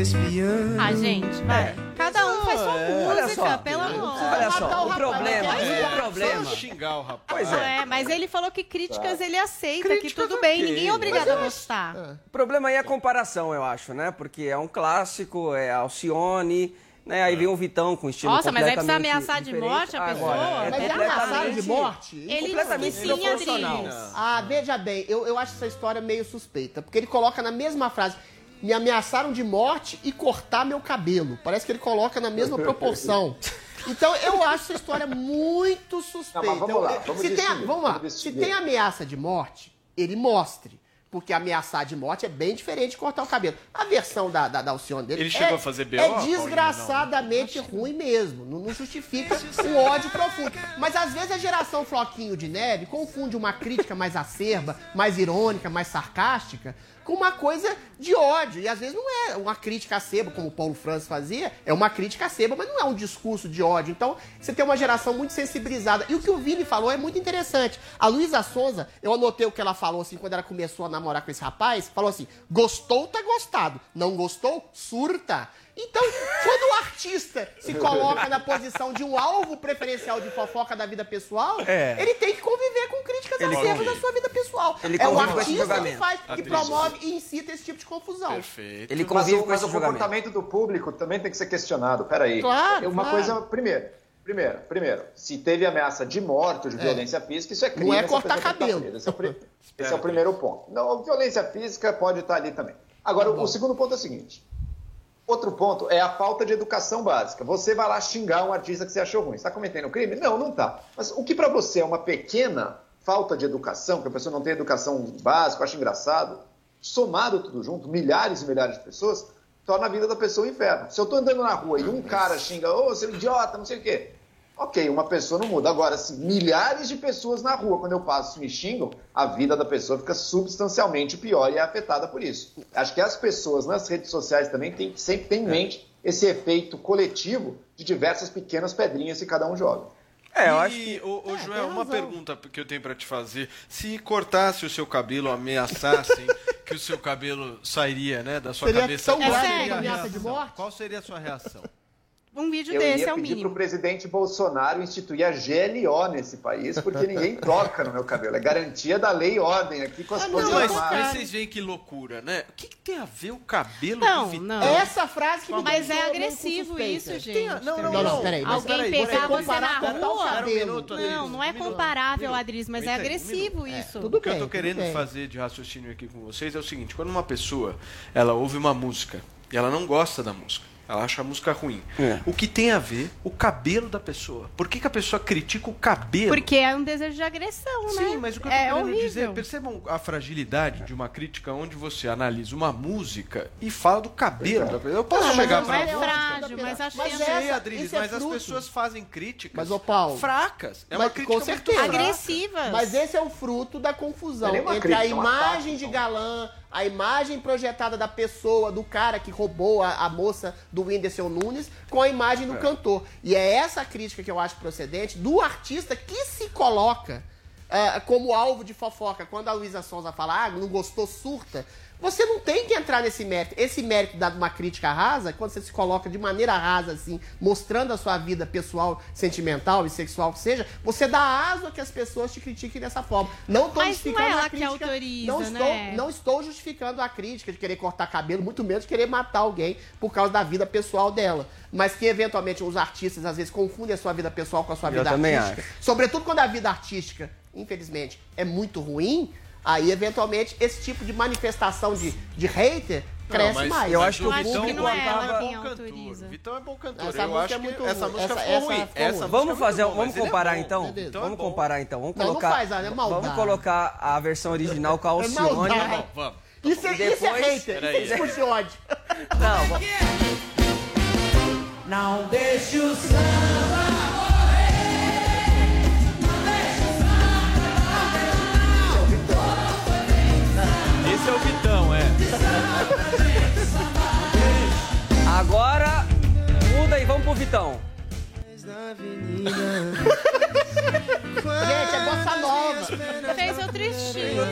espiando. Ah, gente, vai. Cada um faz sua É. Olha música, só. pelo amor. Olha só, o o rapaz, problema, é, o problema. xingar o rapaz. Pois é. É, mas ele falou que críticas Tá. ele aceita, Críticas que tudo bem, ninguém é obrigado a gostar. O problema aí é a comparação, eu acho, né? Porque é um clássico, é Alcione, né? Aí vem o Vitão com estilo Nossa, mas aí precisa ameaçar de diferente. morte a pessoa? Agora, é Mas é ameaçaram de morte? Ele completamente disse que sim, desproporcional. Ah, veja bem, eu, eu acho essa história meio suspeita, porque ele coloca na mesma frase. Me ameaçaram de morte e cortar meu cabelo. Parece que ele coloca na mesma proporção. Então eu acho essa história muito suspeita. Não, mas vamos lá, vamos se tem, vamos lá. Se tem ameaça de morte, ele mostre. Porque ameaçar de morte é bem diferente de cortar o cabelo. A versão da, da, da Alcione dele Ele é, chegou a fazer BO, é desgraçadamente ruim mesmo. Não, não justifica um ódio profundo. Mas às vezes a geração Floquinho de Neve confunde uma crítica mais acerba, mais irônica, mais sarcástica, com uma coisa de ódio. E às vezes não é uma crítica acerba, como o Paulo Francis fazia, é uma crítica acerba, mas não é um discurso de ódio. Então você tem uma geração muito sensibilizada. E o que o Vini falou é muito interessante. A Luísa Sonza, eu anotei o que ela falou assim quando ela começou a namorar com esse rapaz, falou assim: gostou, tá gostado. Não gostou, surta. Então, quando o artista se coloca na posição de um alvo preferencial de fofoca da vida pessoal, É. ele tem que conviver com críticas Ele acerbas convive. da sua vida pessoal. Ele é o artista que faz, que Atriz. promove e incita esse tipo de confusão. Perfeito. Ele mas convive o, com mas esse o julgamento. comportamento do público também tem que ser questionado. Peraí. Claro, Uma claro. coisa, primeiro, primeiro, primeiro, se teve ameaça de morte ou de É. violência física, isso é crime. Não é cortar estar cabelo. presa. Esse é o, esse é o primeiro ponto. Não, violência física pode estar ali também. Agora, Tá o segundo ponto é o seguinte. Outro ponto é a falta de educação básica. Você vai lá xingar um artista que você achou ruim. Está cometendo crime? Não, não está. Mas o que para você é uma pequena falta de educação, que a pessoa não tem educação básica, acha engraçado, somado tudo junto, milhares e milhares de pessoas, torna a vida da pessoa um inferno. Se eu estou andando na rua e um cara xinga, ô, seu idiota, não sei o quê. Ok, uma pessoa não muda. Agora, se milhares de pessoas na rua, quando eu passo, me xingam, a vida da pessoa fica substancialmente pior e é afetada por isso. Acho que as pessoas nas redes sociais também têm que sempre ter em mente esse efeito coletivo de diversas pequenas pedrinhas que cada um joga. É, eu e, acho que- ô, ô, É, Joel, uma pergunta que eu tenho pra te fazer. Se cortasse o seu cabelo, ameaçassem que o seu cabelo sairia, né, da sua Seria cabeça, tão qual grave seria quanto a ameaça de reação? morte? Qual seria a sua reação? Um vídeo Eu desse é o pedir para o mínimo. presidente Bolsonaro instituir a GLO nesse país, porque ninguém toca no meu cabelo. É garantia da lei e ordem aqui com as Ah, não, coisas Mas, vocês veem que loucura, né? O que, que tem a ver o cabelo Não, do Vitão? não. Essa frase que me Mas é agressivo isso, gente. Tem não, não, Não, não, não. peraí. mas Alguém peraí, pegar você você na rua? Um minuto, Adriles, Não, não é comparável, um. Adris, mas é um agressivo minuto. isso. tudo o que eu bem, tô tudo querendo bem. fazer de raciocínio aqui com vocês é o seguinte: quando uma pessoa ela ouve uma música e ela não gosta da música, ela acha a música ruim. É. O que tem a ver o cabelo da pessoa? Por que, que a pessoa critica o cabelo? Porque é um desejo de agressão, né? Sim, mas o que eu tô é querendo horrível. dizer, percebam a fragilidade de uma crítica onde você analisa uma música e fala do cabelo da pessoa. Eu posso Ah, mas chegar não pra é frágil, mas acho Mas que é- é essa- Adriles, é mas as pessoas fazem críticas Mas, ô Paulo, fracas. É mas uma crítica com muito certeza. agressivas. Mas esse é o fruto da confusão Não é entre a crítica, é um imagem de então. galã, a imagem projetada da pessoa, do cara que roubou a, a moça do Whindersson Nunes, com a imagem do cantor. E é essa crítica que eu acho procedente do artista que se coloca ah, como alvo de fofoca. Quando a Luísa Sonza fala, ah, não gostou, surta. Você não tem que entrar nesse mérito. Esse mérito dado uma crítica rasa, quando você se coloca de maneira rasa, assim, mostrando a sua vida pessoal, sentimental e sexual que seja, você dá aso a que as pessoas te critiquem dessa forma. Não estou Mas não justificando é ela a que crítica. autoriza, não, estou, né? não estou justificando a crítica de querer cortar cabelo, muito menos de querer matar alguém por causa da vida pessoal dela. Mas que, eventualmente, os artistas, às vezes, confundem a sua vida pessoal com a sua Eu vida artística. Sobretudo quando a vida artística, infelizmente, é muito ruim, aí, eventualmente, esse tipo de manifestação de, de hater cresce mas- mais. Eu acho que o público que não é ela acaba- quem bom autoriza. cantor. Vitão é bom cantor. Essa eu música acho é muito que essa ruim. música Essa- essa Essa música Vamos é fazer, muito bom, vamos é comparar bom. então. Então é Vamos comparar então. Vamos Não, não colocar. faz, é maldade. vamos colocar a versão original com a É Alcione. maldade. Vamos, vamos. Isso, é- E isso é depois- hater, isso é discurso de ódio. Não, Não deixe o samba Esse é o Vitão, é. Agora muda e vamos pro Vitão. Gente, é bossa nova. Fez outro estilo.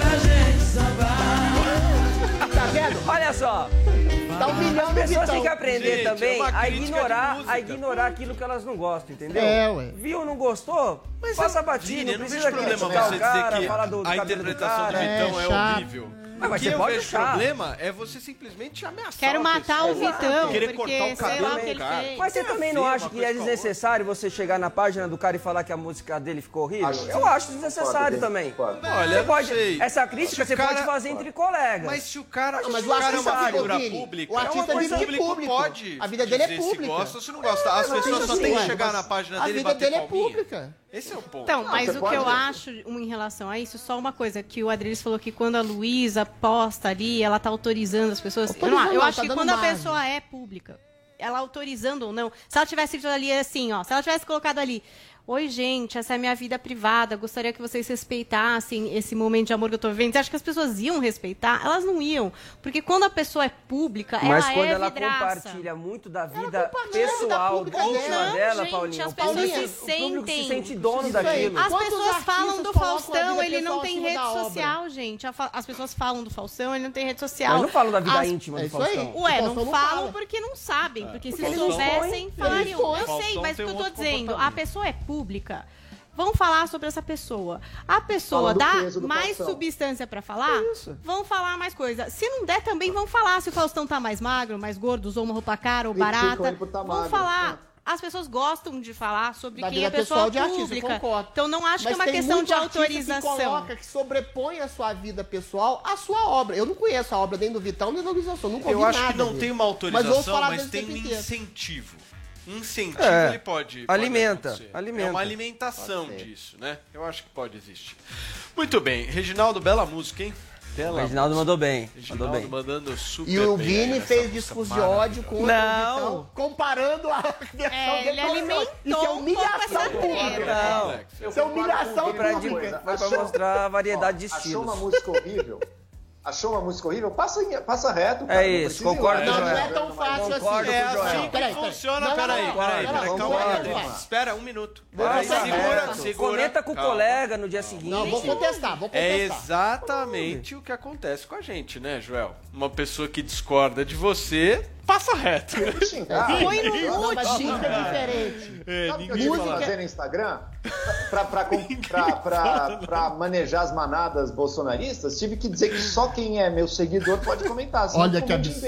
Tá quero. Olha só. Tá um milhão As pessoas têm que aprender Gente, é também é a ignorar, a ignorar aquilo que elas não gostam, entendeu? É, ué. Viu, não gostou? Mas Passa batido, não precisa criticar o cara, falar do a interpretação do, Vitão é, é horrível. Mas, você pode deixar. O problema é você simplesmente ameaçar. Quero matar o Vitão. Querer cortar o cabelo do cara. Mas você também não acha que é desnecessário você chegar na página do cara e falar que a música dele ficou horrível? Eu acho desnecessário também. Olha, você pode. Essa crítica você pode fazer entre colegas. Mas se o cara. Mas o é é é artista é uma figura pública. O artista vive público. Pode. A vida dele é pública. Se gosta ou se não gosta. As pessoas só têm que chegar na página dele e bater palminha. A vida dele é pública. Esse é o ponto. Então, mas o pode... que eu acho em relação a isso, só uma coisa, que o Adriles falou que quando a Luísa posta ali, ela tá autorizando as pessoas. Eu, não, eu acho tá que quando margem. a pessoa é pública, ela autorizando ou não, se ela tivesse escrito ali assim, ó, se ela tivesse colocado ali, Oi, gente, essa é a minha vida privada. Gostaria que vocês respeitassem esse momento de amor que eu tô vivendo. Você acha que as pessoas iam respeitar? Elas não iam. Porque quando a pessoa é pública, Mas ela quando é ela vidraça. compartilha muito da vida pessoal, da íntima não, dela, gente, Paulinha. As pessoas Paulinha, se sentem. se sente dono daquilo. As pessoas falam do Faustão, ele não tem rede social, gente. As pessoas falam do Faustão, ele não tem rede social. Mas não falam da vida as... íntima do Faustão. Ué, não, não falam fala. porque não sabem. Porque, porque se soubessem, fariam. Eu sei, mas o que eu tô dizendo, a pessoa é pública pública vão falar sobre essa pessoa. A pessoa dá mais coração. substância para falar, é Isso. vão falar mais coisa. Se não der, também vão falar se o Faustão tá mais magro, mais gordo, usou uma roupa cara ou barata. Tá vão falar. É. As pessoas gostam de falar sobre da quem é pessoa de pública. Artista, então não acho que é uma questão de autorização. Que coloca, que sobrepõe a sua vida pessoal à sua obra. Eu não conheço a obra nem do Vitão nem do Luiz Eu acho nada, que não viu? tem uma autorização, mas, mas tem um inteiro. incentivo incentivo é, ele pode. Alimenta, pode alimenta. É uma alimentação disso, né? Eu acho que pode existir. Muito bem, Reginaldo, bela música, hein? Bela o Reginaldo mandou bem. Reginaldo mandou bem. mandando super E o Vini fez discurso de ódio com Não. comparando a versão é, ele alimentou Isso é humilhação pública. Não. Isso é humilhação pública. Foi pra mostrar a variedade de estilos. Achou uma música horrível? achou uma música horrível, passa, passa reto. Cara, é isso, concordo Não, não é tão fácil assim, concordo é assim. É assim que funciona, peraí, peraí. Calma Espera um minuto. Segura, segura. Comenta com o colega no dia seguinte. Não, vou contestar, vou contestar. É exatamente o que acontece com a gente, né, Joel? Uma pessoa que discorda de você passa reto. Xingar. Põe no mute, xinga é diferente. É, Sabe o que eu tive que fazer no Instagram? Pra, pra, pra, pra, pra, manejar as manadas bolsonaristas, tive que dizer que só quem é meu seguidor pode comentar. Olha que absurdo.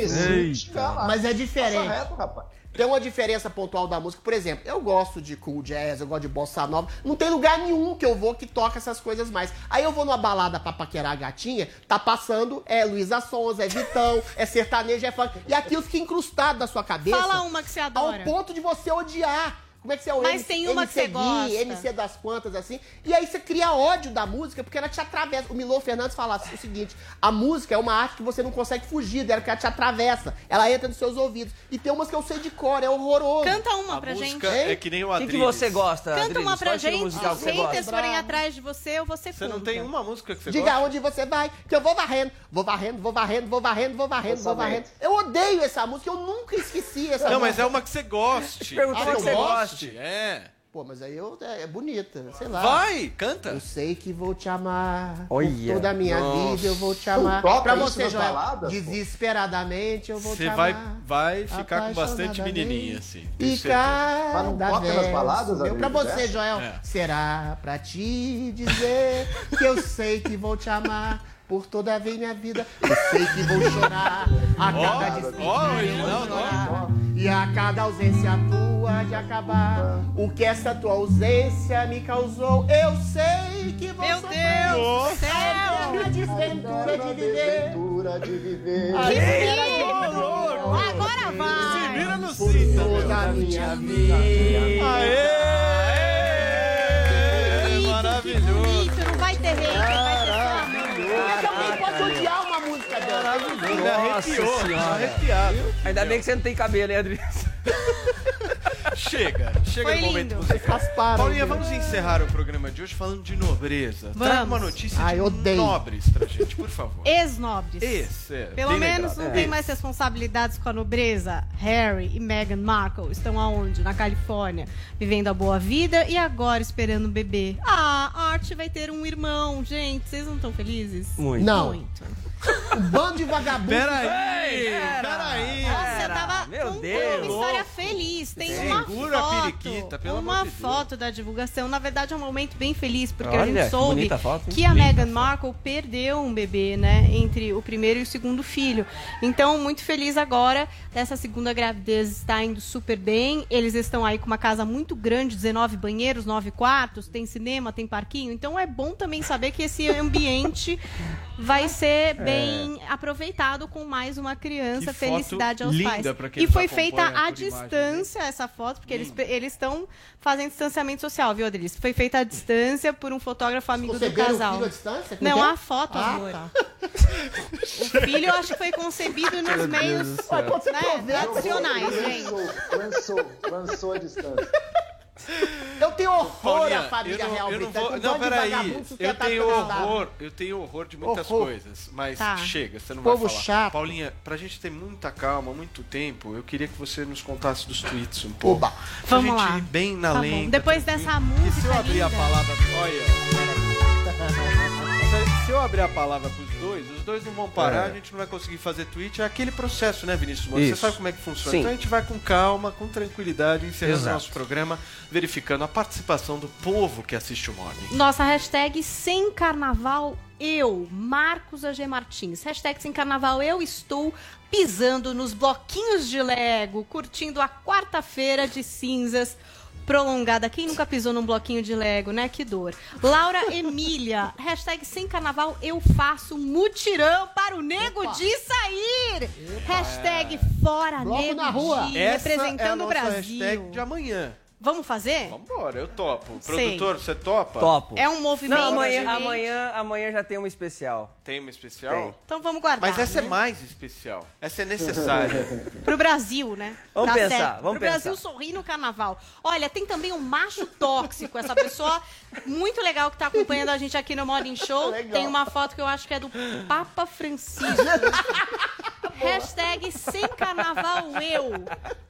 Mas é diferente. Passa reto, rapaz. Então, tem uma diferença pontual da música. Por exemplo, eu gosto de cool jazz, eu gosto de bossa nova. Não tem lugar nenhum que eu vou que toca essas coisas mais. Aí eu vou numa balada pra paquerar a gatinha, tá passando é Luísa Sonza, é Vitão, é sertanejo, é funk. E aquilo fica incrustado na sua cabeça. Fala uma que você adora. Ao ponto de você odiar como é que você é o Mas MC, tem uma MC que você Gui, gosta. MC das quantas, assim. E aí você cria ódio da música, porque ela te atravessa. O Milô Fernandes fala o seguinte, a música é uma arte que você não consegue fugir dela, porque ela te atravessa. Ela entra nos seus ouvidos. E tem umas que eu sei de cor, é horroroso. Canta uma a pra gente. É que nem o Adriles. Que, você gosta, Canta Adriles? uma pra gente. Se os haters forem atrás de você, eu vou ser Você não tem uma música que você Diga gosta? onde você vai, que eu vou varrendo. Vou varrendo, vou varrendo, vou varrendo, vou varrendo, vou varrendo. Eu odeio essa música, eu nunca esqueci essa não, música. Não, mas é uma que você goste. Pergunta ah, que você gosta. É. Pô, mas aí eu, é, é bonita, sei lá. Vai, canta. Eu sei que vou te amar. Olha. Toda a minha Nossa. vida eu vou te amar. Tu pra você, Joel, desesperadamente eu vou Cê te vai, amar. Você vai ficar com bastante menininha, assim. E cada vez. Nas baladas, eu, pra você, Joel, é. será pra te dizer que eu sei que vou te amar por toda a minha vida. Eu sei que vou chorar a cada despedida. Oh. E a cada ausência tua de acabar, o que essa tua ausência me causou, eu sei que vou Meu sofrer. Meu Deus céu! A desventura de viver. Desventura de viver. Agora vai! Se vira no cinto. Toda a minha vida. Aê! maravilhoso. Nossa arrepiou, arrepiado. Ainda bem que você não tem cabelo, hein, Adriano? Chega, chega Foi no momento lindo. você faz passaram, Paulinha, vamos encerrar o programa de hoje falando de nobreza. Vamos. Traga uma notícia Ai, de nobres pra gente, por favor. Ex-nobres. Ex, é, Pelo bem menos não É. tem mais responsabilidades com a nobreza. Harry e Meghan Markle estão aonde? Na Califórnia, vivendo a boa vida e agora esperando o bebê. Ah, a Art vai ter um irmão, gente. Vocês não estão felizes? Muito. Não. Muito. O bando de vagabundo. Peraí, peraí. Você tava Meu Uma Deus. história feliz. Tem Segura uma a foto. periquita, pelo uma amor de Deus. foto da divulgação. Na verdade, é um momento bem feliz, porque a Olha, gente que soube bonita foto, que a Meghan Markle perdeu um bebê, né? Entre o primeiro e o segundo filho. Então, muito feliz agora. Essa segunda gravidez está indo super bem. Eles estão aí com uma casa muito grande, 19 banheiros, 9 quartos, tem cinema, tem parquinho. Então é bom também saber que esse ambiente vai ser bem aproveitado com mais uma criança. É. Que foto Felicidade aos linda pais. pra E foi feita à imagem, distância essa foto, porque eles eles estão fazendo distanciamento social, viu, Adriles? Foi feita à distância por um fotógrafo amigo do Conceberam o casal. filho à distância? Como é Não, é? a foto, Ah, amor. tá. O filho eu acho que foi concebido nos Meu meios né, tradicionais, gente. Lançou, lançou, lançou a distância. Eu tenho horror Paulinha, à família não, Real não Britânica. um Não, de peraí. Eu sustentado tenho horror, eu tenho horror de muitas Horror. coisas, mas Tá. chega, você não Povo vai falar. chato. Paulinha, pra gente ter muita calma, muito tempo, eu queria que você nos contasse dos tweets um pouco. Oba. Pra Vamos gente lá. ir bem na Tá lenta. Depois dessa E música se eu abrir a linda. palavra. Olha. Se- eu abrir a palavra pros dois, os dois não vão parar, É. a gente não vai conseguir fazer tweet. É aquele processo, né, Vinícius Moura? Você sabe como é que funciona. Sim. Então a gente vai com calma, com tranquilidade, encerrando o Exato. nosso programa, verificando a participação do povo que assiste o Morning. Nossa hashtag sem carnaval eu, Marcos AG Martins. Hashtag sem carnaval eu estou pisando nos bloquinhos de Lego, curtindo a quarta-feira de cinzas prolongada. Quem nunca pisou num bloquinho de Lego, né? Que dor. Laura Emília, hashtag sem carnaval eu faço mutirão para o nego Opa. de sair. Hashtag fora Bloco nego na rua. de, Essa representando é a o nossa Brasil. hashtag de amanhã. Vamos fazer? Vambora, eu topo. Sei. Produtor, você topa? Topo. É um movimento. Não, amanhã, gente. amanhã, amanhã já tem uma especial. Tem uma especial? Tem. Então vamos guardar. Mas essa né? é mais especial. Essa é necessária. Pro Brasil, né? Vamos Tá pensar, certo. vamos Pro Brasil pensar. sorrir no carnaval. Olha, tem também um macho tóxico, essa pessoa muito legal que tá acompanhando a gente aqui no Morning Show. Legal. Tem uma foto que eu acho que é do Papa Francisco. Hashtag sem carnaval eu.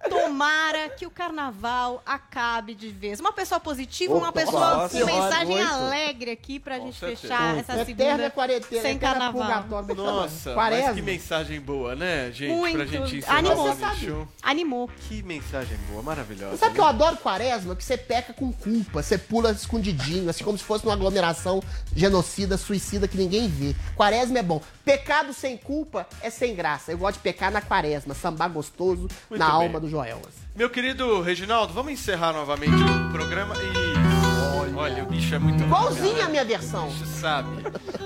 Tomara que o carnaval acabe de vez. Uma pessoa positiva, uma pessoa nossa, com mensagem muito. alegre aqui pra Com gente certeza. fechar essa Eterna segunda quarentena, sem carnaval. Nossa, Quaresma. mas que mensagem boa, né, gente? Muito. Pra gente encerrar Animou. Você Show. Animou. Que mensagem boa, maravilhosa. Sabe que eu né? adoro quaresma? Que você peca com culpa, você pula escondidinho, assim como se fosse uma aglomeração genocida, suicida que ninguém vê. Quaresma é bom. Pecado sem culpa é sem graça. Eu gosto de pecar na quaresma, sambar gostoso Muito na bem. alma do Joel. Meu querido Reginaldo, vamos encerrar novamente o programa e. Olha, o bicho é muito bom, Igualzinho a minha versão. O bicho sabe.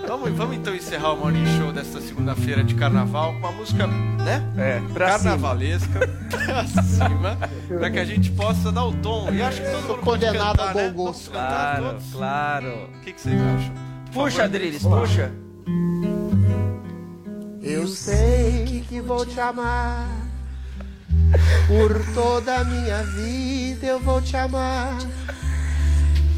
Vamos, vamos então encerrar o Morning Show desta segunda-feira de carnaval com uma música, né? É, pra Carnavalesca, pra cima, pra que a gente possa dar o tom. E acho que todo Sou mundo pode condenado cantar, ao bom né? gosto. Cantar Claro, todos? claro. O que, que vocês acham? Por Puxa, favor. Adriles, puxa. Eu sei que vou te amar. Por toda a minha vida eu vou te amar.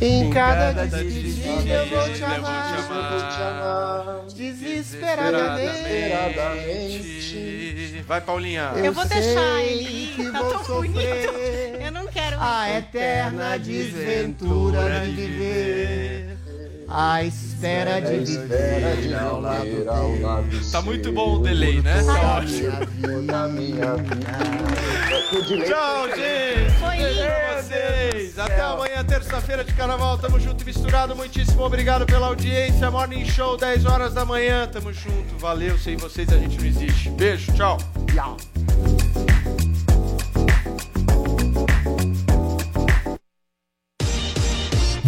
Em, Em cada, cada despedida eu vou te amar. Desesperadamente. Vai, Paulinha. Eu, vou sei deixar ele. que Tá vou tão sofrer bonito. Eu não quero. A eterna desventura de viver. A espera de viver ao lado dele. Tá muito bom o delay, né? Tá ótimo. Vida. Tchau, gente. Foi pra vocês. Até amanhã, terça-feira de carnaval. Tamo junto e misturado. Muitíssimo obrigado pela audiência. Morning Show, 10 horas da manhã. Tamo junto. Valeu. Sem vocês a gente não existe. Beijo. Tchau. Tchau.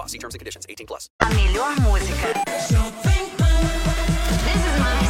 law. See terms and conditions. 18 plus. A melhor música. This is my